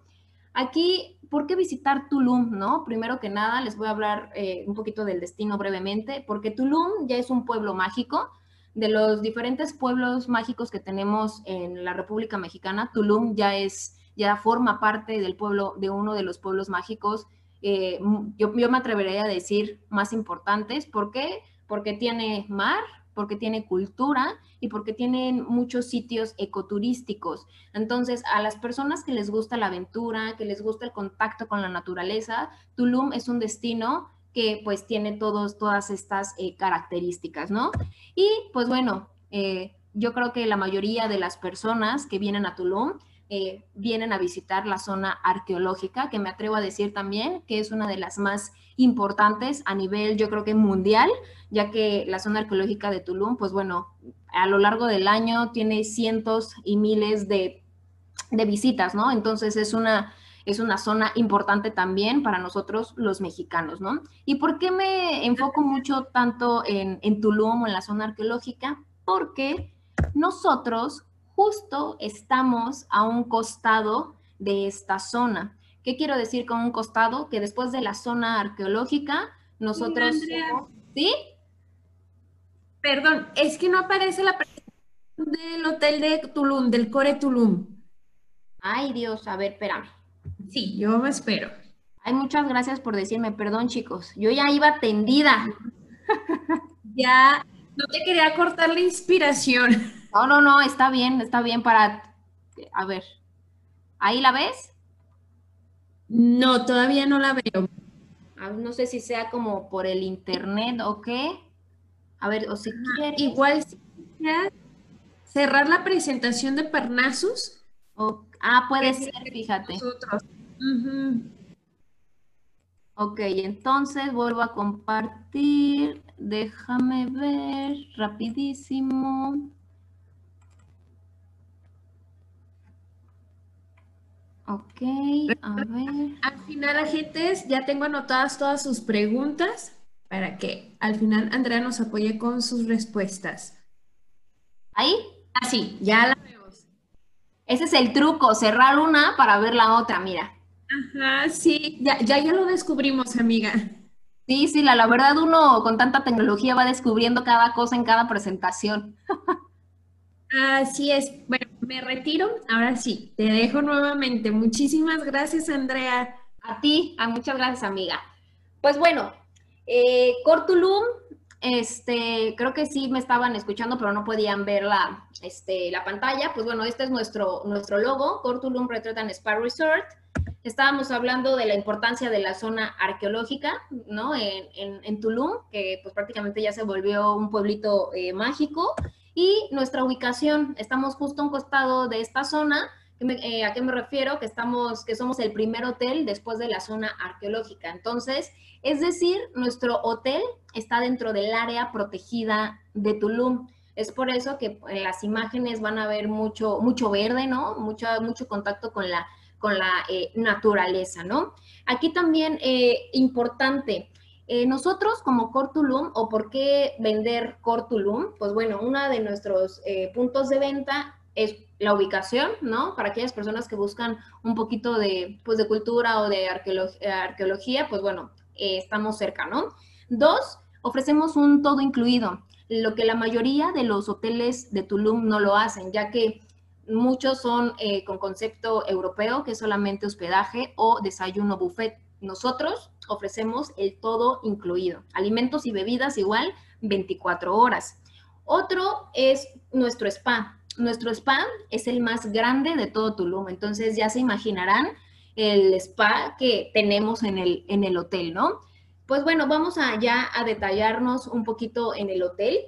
Aquí, ¿por qué visitar Tulum, no? Primero que nada, les voy a hablar eh, un poquito del destino brevemente, porque Tulum ya es un pueblo mágico. De los diferentes pueblos mágicos que tenemos en la República Mexicana, Tulum ya es, ya forma parte del pueblo, de uno de los pueblos mágicos eh, yo, yo, me atrevería a decir más importantes. ¿Por qué? Porque tiene mar, porque tiene cultura y porque tienen muchos sitios ecoturísticos. Entonces, a las personas que les gusta la aventura, que les gusta el contacto con la naturaleza, Tulum es un destino que pues tiene todos, todas estas eh, características, ¿no? Y pues bueno, eh, yo creo que la mayoría de las personas que vienen a Tulum eh, vienen a visitar la zona arqueológica, que me atrevo a decir también que es una de las más importantes a nivel, yo creo que mundial, ya que la zona arqueológica de Tulum, pues bueno, a lo largo del año tiene cientos y miles de, visitas, ¿no? Entonces es una, es una zona importante también para nosotros los mexicanos, ¿no? ¿Y por qué me enfoco mucho tanto en, en Tulum o en la zona arqueológica? Porque nosotros justo estamos a un costado de esta zona. ¿Qué quiero decir con un costado? Que después de la zona arqueológica, nosotros... ¿Sí? Perdón, es que no aparece la del hotel de Tulum, del Core Tulum. Ay, Dios, a ver, espérame. Sí, yo me espero. Ay, muchas gracias por decirme, perdón, chicos. Yo ya iba tendida. ya, no te quería cortar la inspiración. No, no, no, está bien, está bien para... A ver, ¿ahí la ves? No, todavía no la veo. No sé si sea como por el internet o qué. A ver, o si quieres. Igual cerrar la presentación de Parnasus. ah, puede ser, fíjate. Ok, entonces vuelvo a compartir. Déjame ver rapidísimo. Ok, a ver. Al final, agentes, ya tengo anotadas todas sus preguntas para que al final Andrea nos apoye con sus respuestas. ¿Ahí? Ah, sí, ya la vemos. Ese es el truco, cerrar una para ver la otra, mira. Ajá, sí, ya, ya, ya lo descubrimos, amiga. Sí, sí, la, la verdad uno con tanta tecnología va descubriendo cada cosa en cada presentación. Así es. Bueno, me retiro. Ahora sí, te dejo nuevamente. Muchísimas gracias, Andrea. A ti, a muchas gracias, amiga. Pues bueno, eh, Cortulum, este, creo que sí me estaban escuchando, pero no podían ver la, este, la pantalla. Pues bueno, este es nuestro, nuestro logo, Cortulum Retreat and Spa Resort. Estábamos hablando de la importancia de la zona arqueológica, ¿no? En, en, Tulum, que pues prácticamente ya se volvió un pueblito eh, mágico. Y nuestra ubicación, estamos justo a un costado de esta zona. Eh, ¿A qué me refiero? Que, estamos, que somos el primer hotel después de la zona arqueológica. Entonces, es decir, nuestro hotel está dentro del área protegida de Tulum. Es por eso que en las imágenes van a ver mucho, mucho verde, ¿no? Mucho, mucho contacto con la, con la eh, naturaleza, ¿no? Aquí también eh, importante, eh, nosotros como Cortulum, o por qué vender Cortulum, pues bueno, uno de nuestros eh, puntos de venta es la ubicación, ¿no? Para aquellas personas que buscan un poquito de, pues, de cultura o de arqueología, pues bueno, eh, estamos cerca, ¿no? Dos, ofrecemos un todo incluido, lo que la mayoría de los hoteles de Tulum no lo hacen, ya que muchos son con concepto europeo, que es solamente hospedaje o desayuno buffet nosotros ofrecemos el todo incluido, alimentos y bebidas igual 24 horas. Otro es nuestro spa. Nuestro spa es el más grande de todo Tulum, entonces ya se imaginarán el spa que tenemos en el, en el hotel, ¿no? Pues bueno, vamos a ya a detallarnos un poquito en el hotel.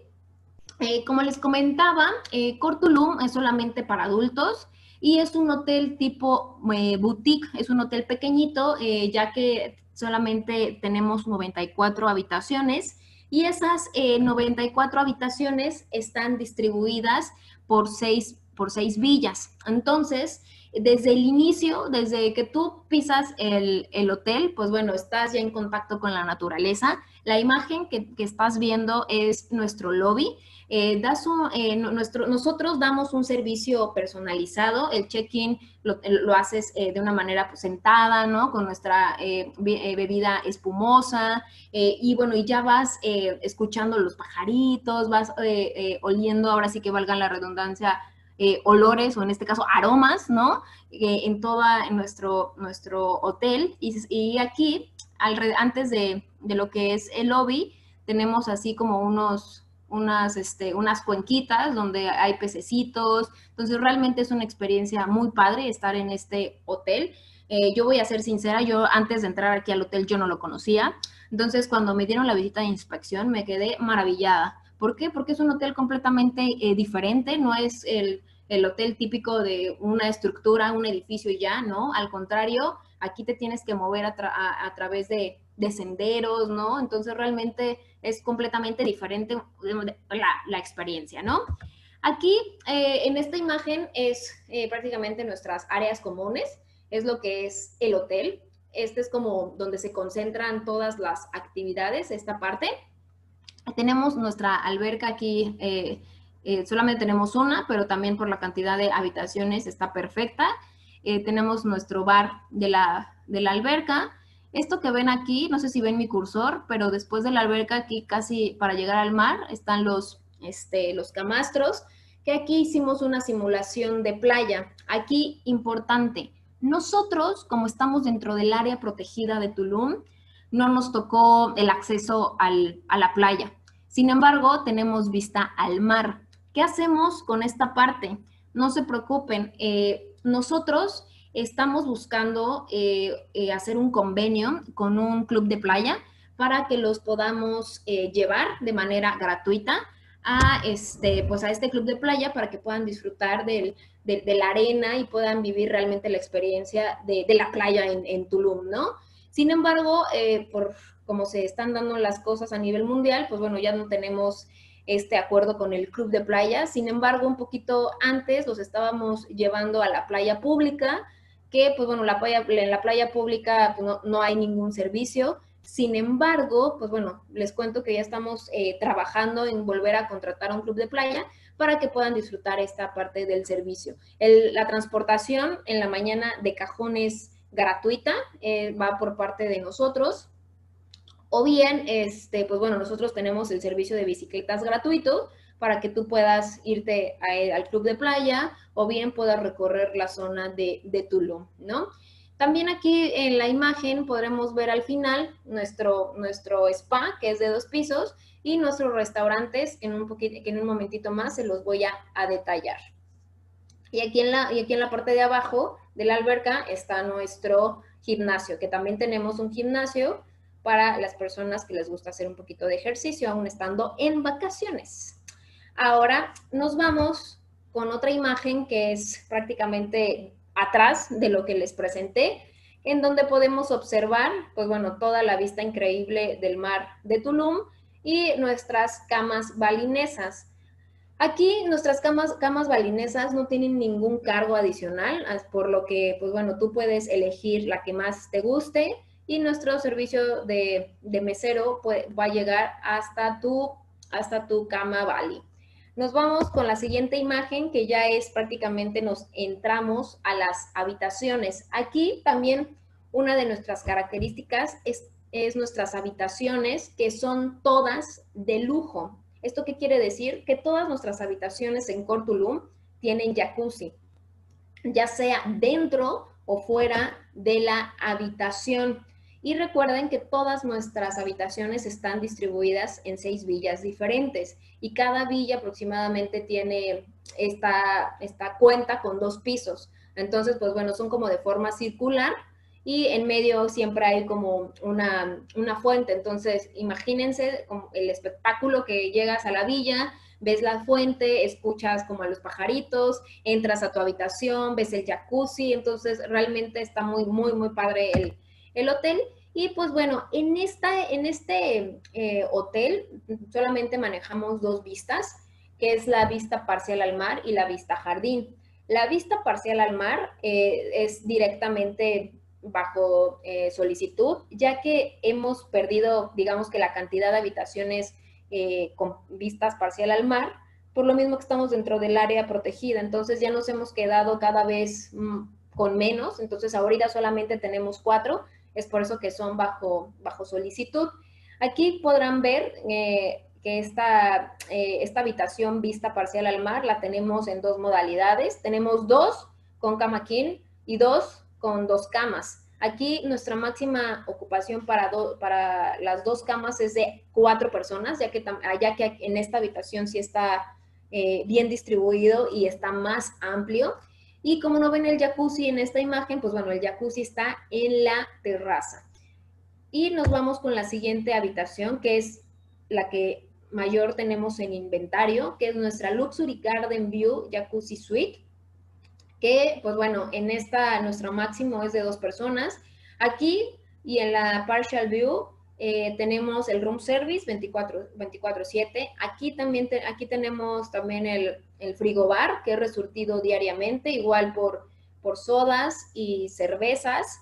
Eh, como les comentaba, eh, Cortulum es solamente para adultos y es un hotel tipo eh, boutique, es un hotel pequeñito, eh, ya que solamente tenemos 94 habitaciones y esas 94 habitaciones están distribuidas por seis, por seis villas. Entonces, desde el inicio, desde que tú pisas el, hotel, pues bueno, estás ya en contacto con la naturaleza. La imagen que, estás viendo es nuestro lobby. Eh, das eh, nuestro, nosotros damos un servicio personalizado. El check-in lo, haces eh, de una manera pues, sentada, ¿no? Con nuestra bebida espumosa. y bueno, y ya vas escuchando los pajaritos, vas oliendo, ahora sí que valga la redundancia, eh, olores o en este caso aromas, ¿no? Eh, en todo nuestro, nuestro hotel. Y, aquí, antes de, lo que es el lobby, tenemos así como unos, unas, este, unas cuenquitas donde hay pececitos. Entonces realmente es una experiencia muy padre estar en este hotel. Eh, yo voy a ser sincera, yo antes de entrar aquí al hotel yo no lo conocía. Entonces cuando me dieron la visita de inspección me quedé maravillada. ¿Por qué? Porque es un hotel completamente diferente, no es el, hotel típico de una estructura, un edificio y ya, ¿no? Al contrario, aquí te tienes que mover a, través de, senderos, ¿no? Entonces realmente es completamente diferente la, experiencia, ¿no? Aquí eh, en esta imagen es eh, prácticamente nuestras áreas comunes, es lo que es el hotel. Este es como donde se concentran todas las actividades, esta parte. Tenemos nuestra alberca aquí, eh, eh, solamente tenemos una, pero también por la cantidad de habitaciones está perfecta. Eh, tenemos nuestro bar de la, de la alberca. Esto que ven aquí, no sé si ven mi cursor, pero después de la alberca aquí casi para llegar al mar están los, este, los camastros, que aquí hicimos una simulación de playa. Aquí, importante, nosotros, como estamos dentro del área protegida de Tulum, no nos tocó el acceso a la playa. Sin embargo, tenemos vista al mar. ¿Qué hacemos con esta parte? No se preocupen, eh, nosotros estamos buscando eh, eh, hacer un convenio con un club de playa para que los podamos llevar de manera gratuita a este, pues a este club de playa para que puedan disfrutar de, la arena y puedan vivir realmente la experiencia de, la playa en, en Tulum, ¿no? Sin embargo, eh, por como se están dando las cosas a nivel mundial, pues bueno, ya no tenemos este acuerdo con el club de playa. Sin embargo, un poquito antes los estábamos llevando a la playa pública, que pues bueno, la playa, en la playa pública pues, no, hay ningún servicio. Sin embargo, pues bueno, les cuento que ya estamos eh, trabajando en volver a contratar a un club de playa para que puedan disfrutar esta parte del servicio. la transportación en la mañana de cajones gratuita, eh, va por parte de nosotros. O bien, este, pues bueno, nosotros tenemos el servicio de bicicletas gratuito para que tú puedas irte al club de playa o bien puedas recorrer la zona de, de Tulum, ¿no? También aquí en la imagen podremos ver al final nuestro, nuestro spa, que es de dos pisos, y nuestros restaurantes, en un, poquito, en un momentito más se los voy a, a detallar. Y aquí, en la, y aquí en la parte de abajo de la alberca está nuestro gimnasio, que también tenemos un gimnasio para las personas que les gusta hacer un poquito de ejercicio, aún estando en vacaciones. Ahora nos vamos con otra imagen que es prácticamente atrás de lo que les presenté, en donde podemos observar, pues bueno, toda la vista increíble del mar de Tulum y nuestras camas balinesas. Aquí nuestras camas, camas balinesas no tienen ningún cargo adicional, por lo que, pues bueno, tú puedes elegir la que más te guste y nuestro servicio de, mesero va a llegar hasta tu, hasta tu cama bali. Nos vamos con la siguiente imagen que ya es prácticamente nos entramos a las habitaciones. Aquí también una de nuestras características es, es nuestras habitaciones que son todas de lujo. ¿Esto qué quiere decir? Que todas nuestras habitaciones en Cortulum tienen jacuzzi, ya sea dentro o fuera de la habitación. Y recuerden que todas nuestras habitaciones están distribuidas en seis villas diferentes y cada villa aproximadamente tiene esta, esta cuenta con dos pisos. Entonces, pues bueno, son como de forma circular y en medio siempre hay como una, una fuente. Entonces, imagínense el espectáculo que llegas a la villa, ves la fuente, escuchas como a los pajaritos, entras a tu habitación, ves el jacuzzi, entonces realmente está muy, muy, muy padre el, el hotel. Y pues bueno, en, esta, en este eh, hotel solamente manejamos dos vistas, que es la vista parcial al mar y la vista jardín. La vista parcial al mar eh, es directamente bajo eh, solicitud, ya que hemos perdido, digamos que la cantidad de habitaciones con vistas parcial al mar, por lo mismo que estamos dentro del área protegida. Entonces ya nos hemos quedado cada vez mm, con menos, entonces ahorita solamente tenemos cuatro es por eso que son bajo, bajo solicitud. Aquí podrán ver eh, que esta, eh, esta habitación vista parcial al mar la tenemos en dos modalidades. Tenemos dos con cama king y dos con dos camas. Aquí nuestra máxima ocupación para, para las dos camas es de cuatro personas, ya que, ya que en esta habitación sí está eh, bien distribuido y está más amplio. Y como no ven el jacuzzi en esta imagen, pues bueno, el jacuzzi está en la terraza. Y nos vamos con la siguiente habitación, que es la que mayor tenemos en inventario, que es nuestra Luxury Garden View Jacuzzi Suite, que pues bueno, en esta nuestro máximo es de dos personas. Aquí y en la Partial View eh, tenemos el room service 24-7. aquí también aquí tenemos también el, el frigobar, que es resurtido diariamente, igual por, por sodas y cervezas.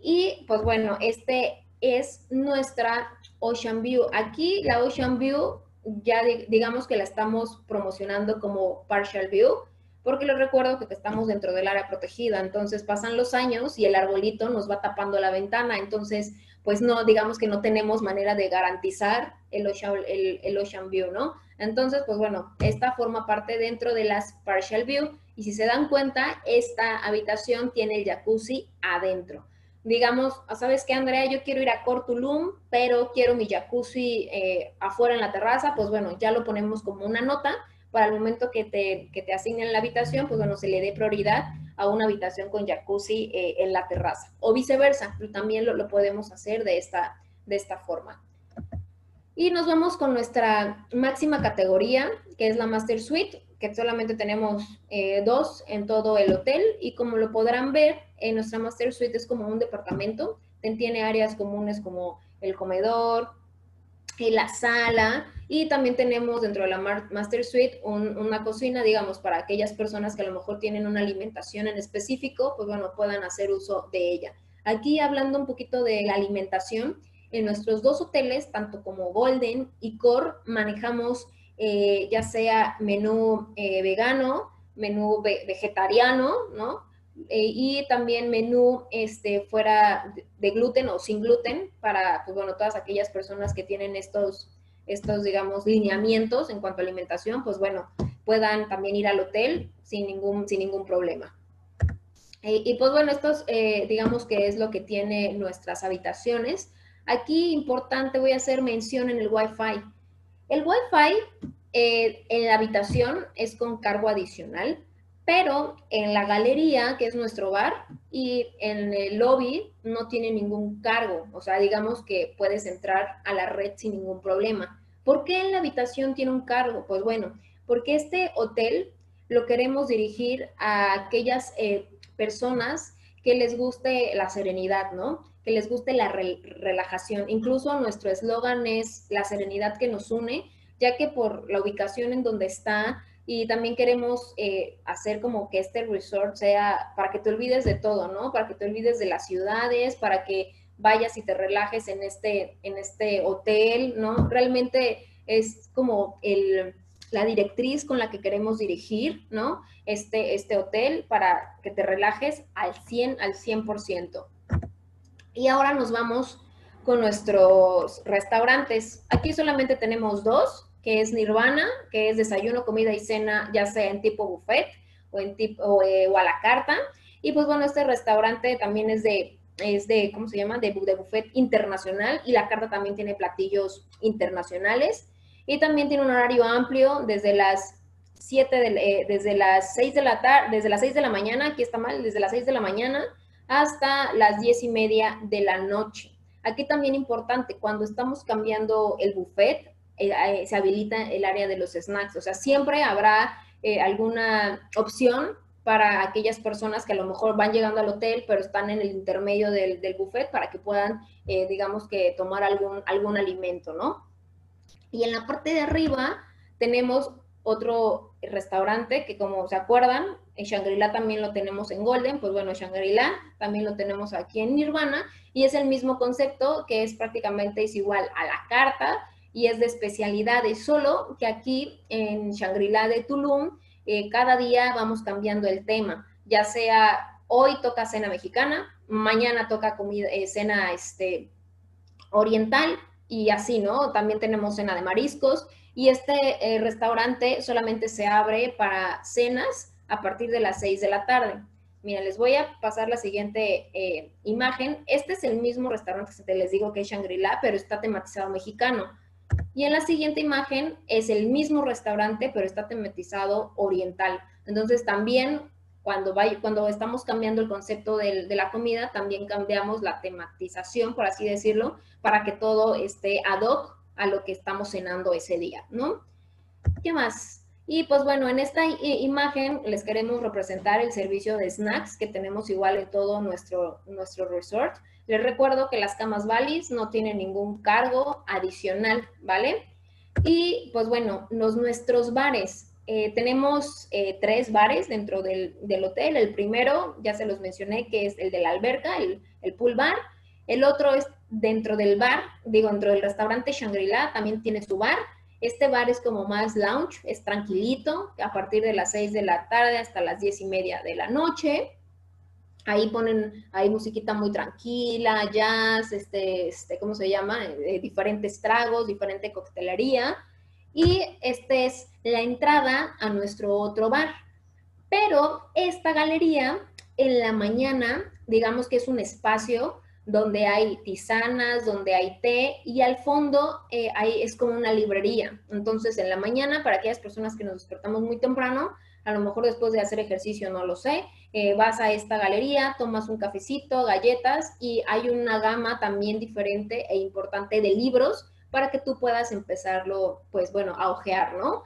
Y pues bueno, este es nuestra Ocean View. Aquí la Ocean View ya digamos que la estamos promocionando como Partial View, porque les recuerdo que estamos dentro del área protegida, entonces pasan los años y el arbolito nos va tapando la ventana, entonces pues no, digamos que no tenemos manera de garantizar el Ocean, el, Ocean View, ¿no? Entonces, pues bueno, esta forma parte dentro de las Partial View y si se dan cuenta, esta habitación tiene el jacuzzi adentro. Digamos, ¿sabes qué, Andrea? Yo quiero ir a Cortulum, pero quiero mi jacuzzi eh, afuera en la terraza, pues bueno, ya lo ponemos como una nota para el momento que te, que te asignen la habitación, pues bueno, se le dé prioridad a una habitación con jacuzzi eh, en la terraza. O viceversa, también lo, podemos hacer de esta, de esta forma. Y nos vamos con nuestra máxima categoría, que es la Master Suite, que solamente tenemos eh, dos en todo el hotel. Y como lo podrán ver, en nuestra Master Suite es como un departamento. Tiene áreas comunes como el comedor, la sala y también tenemos dentro de la Master Suite una cocina, digamos, para aquellas personas que a lo mejor tienen una alimentación en específico, pues bueno, puedan hacer uso de ella. Aquí hablando un poquito de la alimentación, en nuestros dos hoteles, tanto como Golden y Core, manejamos eh, ya sea menú eh, vegano, menú vegetariano, ¿no? Eh, y también menú este, fuera de gluten o sin gluten para, pues bueno, todas aquellas personas que tienen estos, estos, digamos, lineamientos en cuanto a alimentación, pues bueno, puedan también ir al hotel sin ningún, sin ningún problema. Eh, y pues bueno, esto eh, digamos que es lo que tiene nuestras habitaciones. Aquí importante voy a hacer mención en el Wi-Fi. El Wi-Fi en la habitación es con cargo adicional pero en la galería, que es nuestro bar, y en el lobby no tiene ningún cargo, o sea, digamos que puedes entrar a la red sin ningún problema. ¿Por qué en la habitación tiene un cargo? Pues bueno, porque este hotel lo queremos dirigir a aquellas eh, personas que les guste la serenidad, ¿no? Que les guste la relajación. Incluso nuestro eslogan es la serenidad que nos une, ya que por la ubicación en donde está, y también queremos eh, hacer como que este resort sea para que te olvides de todo, ¿no? Para que te olvides de las ciudades, para que vayas y te relajes en este, en este hotel, ¿no? Realmente es como el, la directriz con la que queremos dirigir, ¿no? Este, este hotel para que te relajes al 100, al 100%. Y ahora nos vamos con nuestros restaurantes. Aquí solamente tenemos dos, que es Nirvana, que es desayuno, comida y cena, ya sea en tipo buffet o, en tipo, o, eh, a la carta. Y pues bueno, este restaurante también es de es de, ¿cómo se llama? De, de buffet internacional y la carta también tiene platillos internacionales. Y también tiene un horario amplio desde las 7 de, eh, desde las 6 de la tarde, desde las 6 de la mañana, aquí está mal, desde las 6 de la mañana hasta las 10 y media de la noche. Aquí también importante, cuando estamos cambiando el buffet, eh, eh, se habilita el área de los snacks, o sea, siempre habrá alguna opción para aquellas personas que a lo mejor van llegando al hotel, pero están en el intermedio del, del buffet para que puedan, digamos que, tomar algún, algún alimento, ¿no? Y en la parte de arriba tenemos otro restaurante que como se acuerdan, en Shangri-La también lo tenemos en Golden, pues bueno, Shangri-La también lo tenemos aquí en Nirvana. Y es el mismo concepto que es prácticamente es igual a la carta y es de especialidades, solo que aquí en Shangri-La de Tulum eh, cada día vamos cambiando el tema, ya sea hoy toca cena mexicana, mañana toca comida, eh, cena este, oriental y así, ¿no? También tenemos cena de mariscos y este eh, restaurante solamente se abre para cenas a partir de las 6 de la tarde. Mira, les voy a pasar la siguiente imagen. Este es el mismo restaurante que les digo que es Shangri-La, pero está tematizado mexicano. Y en la siguiente imagen es el mismo restaurante, pero está tematizado oriental. Entonces también cuando, cuando estamos cambiando el concepto de, la comida, también cambiamos la tematización, por así decirlo, para que todo esté ad hoc a lo que estamos cenando ese día, ¿no? ¿Qué más? Y pues bueno, en esta imagen les queremos representar el servicio de snacks que tenemos igual en todo nuestro, nuestro resort. Les recuerdo que las camas Valis no tienen ningún cargo adicional, ¿vale? Y pues bueno, los, nuestros bares, eh, tenemos eh, tres bares dentro del, hotel. El primero, ya se los mencioné, que es el de la alberca, el, el, pool bar. El otro es dentro del bar, digo, dentro del restaurante Shangri-La, también tiene su bar. Este bar es como más lounge, es tranquilito, a partir de las 6 de la tarde hasta las 10 y media de la noche. Ahí ponen, hay musiquita muy tranquila, jazz, este, este ¿cómo se llama? Eh, diferentes tragos, diferente coctelería y esta es la entrada a nuestro otro bar. Pero esta galería en la mañana, digamos que es un espacio donde hay tisanas, donde hay té y al fondo eh, es como una librería. Entonces en la mañana, para aquellas personas que nos despertamos muy temprano, a lo mejor después de hacer ejercicio, no lo sé, eh, vas a esta galería, tomas un cafecito, galletas y hay una gama también diferente e importante de libros para que tú puedas empezarlo, pues bueno, a ojear, ¿no?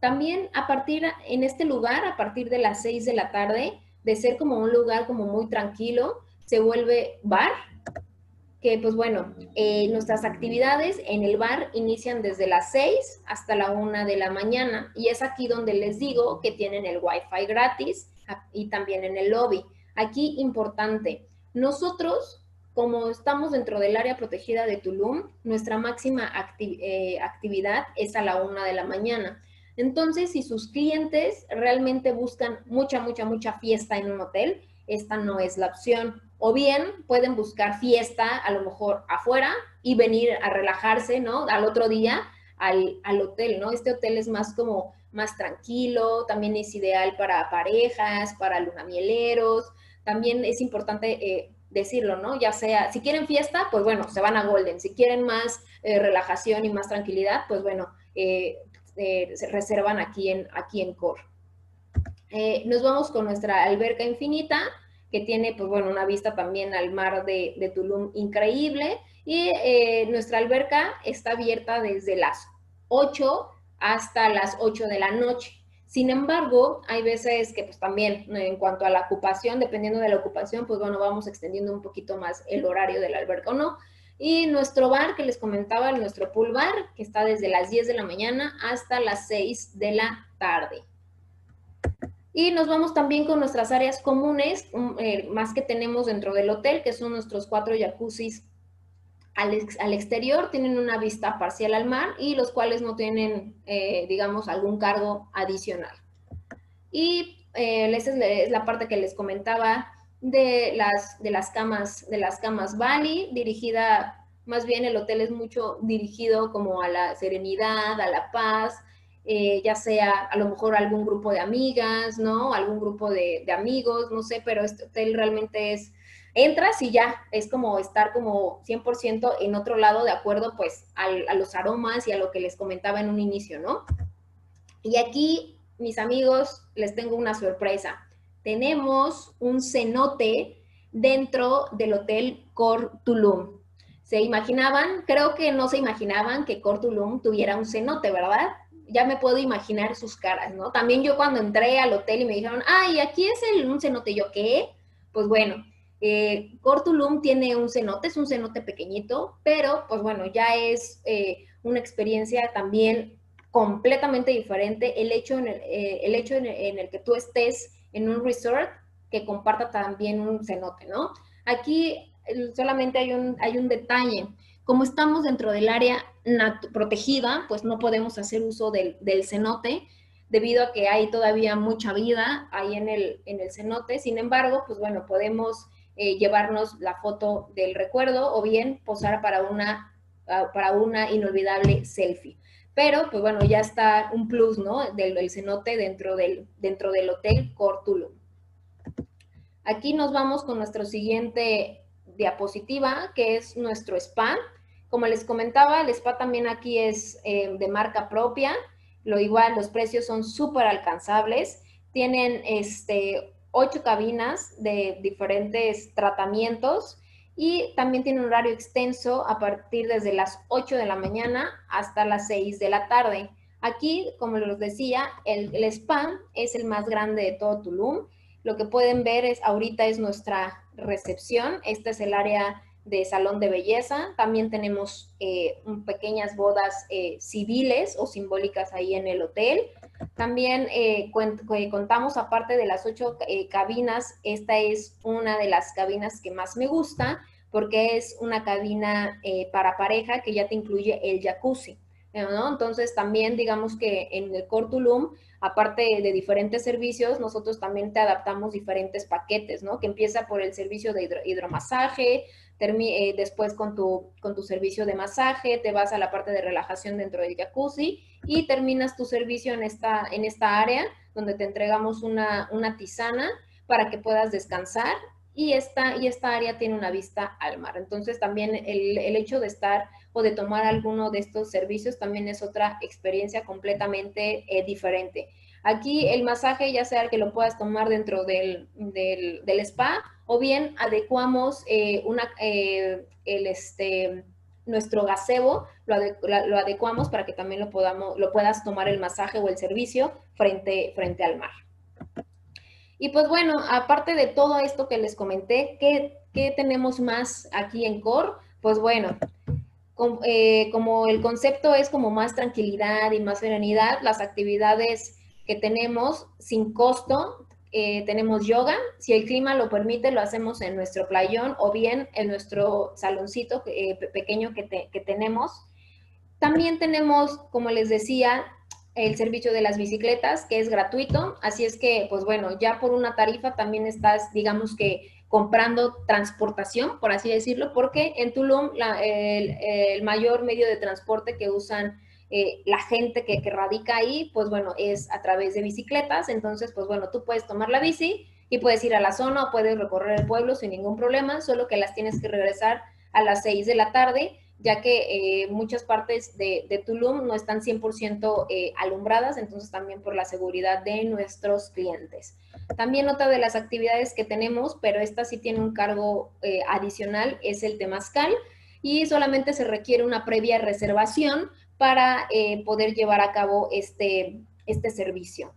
También a partir, en este lugar, a partir de las 6 de la tarde, de ser como un lugar como muy tranquilo, se vuelve bar, que pues bueno, eh, nuestras actividades en el bar inician desde las 6 hasta la 1 de la mañana y es aquí donde les digo que tienen el wifi gratis y también en el lobby. Aquí importante, nosotros como estamos dentro del área protegida de Tulum, nuestra máxima eh, actividad es a la una de la mañana. Entonces, si sus clientes realmente buscan mucha, mucha, mucha fiesta en un hotel, esta no es la opción. O bien pueden buscar fiesta a lo mejor afuera y venir a relajarse, ¿no? Al otro día al, hotel, ¿no? Este hotel es más como más tranquilo, también es ideal para parejas, para lunamieleros. También es importante eh, decirlo, ¿no? Ya sea, si quieren fiesta, pues bueno, se van a Golden. Si quieren más eh, relajación y más tranquilidad, pues bueno, eh, se reservan aquí en, aquí en Core. nos vamos con nuestra alberca infinita, que tiene, pues bueno, una vista también al mar de, Tulum increíble. Y nuestra alberca está abierta desde las 8 hasta las 8 de la noche. Sin embargo, hay veces que pues también en cuanto a la ocupación, dependiendo de la ocupación, pues bueno, vamos extendiendo un poquito más el horario del alberca o no. Y nuestro bar que les comentaba, nuestro pool bar, que está desde las 10 de la mañana hasta las 6 de la tarde. Y nos vamos también con nuestras áreas comunes, eh, más que tenemos dentro del hotel, que son nuestros cuatro jacuzzis al, exterior tienen una vista parcial al mar y los cuales no tienen, eh, digamos, algún cargo adicional. Y eh, esa es la parte que les comentaba de las, de las camas, de las camas Bali, dirigida, más bien el hotel es mucho dirigido como a la serenidad, a la paz, eh, ya sea a lo mejor algún grupo de amigas, ¿no? Algún grupo de, amigos, no sé, pero este hotel realmente es entras y ya, es como estar como 100% en otro lado de acuerdo pues a los aromas y a lo que les comentaba en un inicio, ¿no? Y aquí, mis amigos, les tengo una sorpresa. Tenemos un cenote dentro del Hotel Cor Tulum. ¿Se imaginaban? Creo que no se imaginaban que Cor Tulum tuviera un cenote, ¿verdad? Ya me puedo imaginar sus caras, ¿no? También yo cuando entré al hotel y me dijeron, ay, aquí es el, un cenote, yo, ¿qué? Pues bueno, eh, Cortulum tiene un cenote, es un cenote pequeñito, pero pues bueno, ya es eh, una experiencia también completamente diferente el hecho, en el, eh, el hecho en el, que tú estés en un resort que comparta también un cenote, ¿no? Aquí solamente hay un, hay un detalle. Como estamos dentro del área protegida, pues no podemos hacer uso del, cenote debido a que hay todavía mucha vida ahí en el, en el cenote. Sin embargo, pues bueno, podemos eh, llevarnos la foto del recuerdo o bien posar para una, ah, para una inolvidable selfie. Pero, pues bueno, ya está un plus, ¿no? Del, cenote dentro del, dentro del hotel Cortulum. Aquí nos vamos con nuestro siguiente diapositiva, que es nuestro spa. Como les comentaba, el spa también aquí es eh, de marca propia. Lo igual, los precios son súper alcanzables. Tienen este, ocho cabinas de diferentes tratamientos y también tiene un horario extenso a partir desde las 8 de la mañana hasta las 6 de la tarde. Aquí, como les decía, el, el spa es el más grande de todo Tulum. Lo que pueden ver es, ahorita es nuestra recepción. Este es el área de salón de belleza. También tenemos eh, pequeñas bodas eh, civiles o simbólicas ahí en el hotel. También eh, contamos, aparte de las ocho cabinas, esta es una de las cabinas que más me gusta porque es una cabina para pareja que ya te incluye el jacuzzi. Entonces también digamos que en el Cortulum, aparte de diferentes servicios, nosotros también te adaptamos diferentes paquetes, ¿no? Que empieza por el servicio de hidromasaje, eh, después con tu, con tu servicio de masaje, te vas a la parte de relajación dentro del jacuzzi y terminas tu servicio en esta, en esta área donde te entregamos una, una tisana para que puedas descansar y esta, y esta área tiene una vista al mar. Entonces también el, el, hecho de estar o de tomar alguno de estos servicios también es otra experiencia completamente eh, diferente. Aquí el masaje, ya sea que lo puedas tomar dentro del, del, spa o bien adecuamos eh, una, eh, el, este, nuestro gazebo, lo, lo, adecuamos para que también lo, podamos, lo puedas tomar el masaje o el servicio frente, frente al mar. Y pues bueno, aparte de todo esto que les comenté, ¿qué, qué tenemos más aquí en CORE? Pues bueno, eh, como el concepto es como más tranquilidad y más serenidad, las actividades que tenemos sin costo eh, tenemos yoga, si el clima lo permite, lo hacemos en nuestro playón o bien en nuestro saloncito eh, pequeño que, que tenemos. También tenemos, como les decía, el servicio de las bicicletas, que es gratuito, así es que, pues bueno, ya por una tarifa también estás, digamos que, comprando transportación, por así decirlo, porque en Tulum el, el, mayor medio de transporte que usan eh, la gente que, radica ahí, pues bueno, es a través de bicicletas, entonces, pues bueno, tú puedes tomar la bici y puedes ir a la zona o puedes recorrer el pueblo sin ningún problema, solo que las tienes que regresar a las 6 de la tarde, ya que eh, muchas partes de, Tulum no están 100% eh, alumbradas, entonces también por la seguridad de nuestros clientes. También otra de las actividades que tenemos, pero esta sí tiene un cargo adicional, es el temazcal y solamente se requiere una previa reservación para eh, poder llevar a cabo este, este servicio.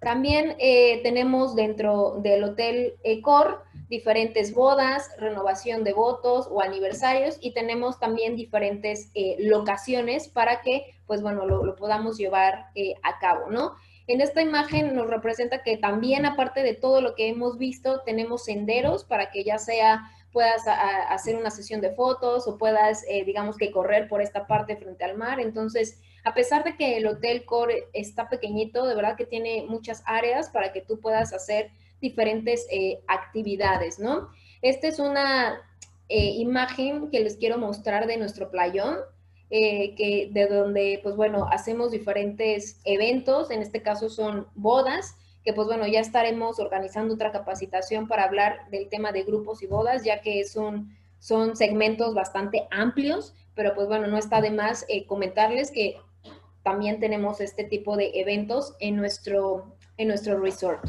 También eh, tenemos dentro del Hotel Ecor diferentes bodas, renovación de votos o aniversarios y tenemos también diferentes eh, locaciones para que, pues bueno, lo, podamos llevar a cabo, ¿no? En esta imagen nos representa que también, aparte de todo lo que hemos visto, tenemos senderos para que ya sea puedas hacer una sesión de fotos o puedas, eh, digamos que correr por esta parte frente al mar. Entonces, a pesar de que el Hotel Core está pequeñito, de verdad que tiene muchas áreas para que tú puedas hacer diferentes eh, actividades, ¿no? Esta es una eh, imagen que les quiero mostrar de nuestro playón, que de donde, pues bueno, hacemos diferentes eventos, en este caso son bodas, que pues bueno, ya estaremos organizando otra capacitación para hablar del tema de grupos y bodas, ya que es son segmentos bastante amplios, pero pues bueno, no está de más eh, comentarles que también tenemos este tipo de eventos en nuestro, en nuestro resort.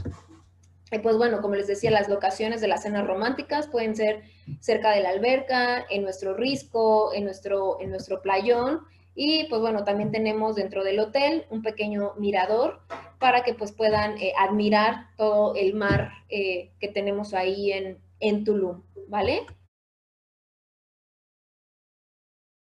Y pues bueno, como les decía, las locaciones de las cenas románticas pueden ser cerca de la alberca, en nuestro risco, en nuestro, en nuestro playón. Y pues bueno, también tenemos dentro del hotel un pequeño mirador para que pues puedan eh, admirar todo el mar eh, que tenemos ahí en, en Tulum, ¿vale?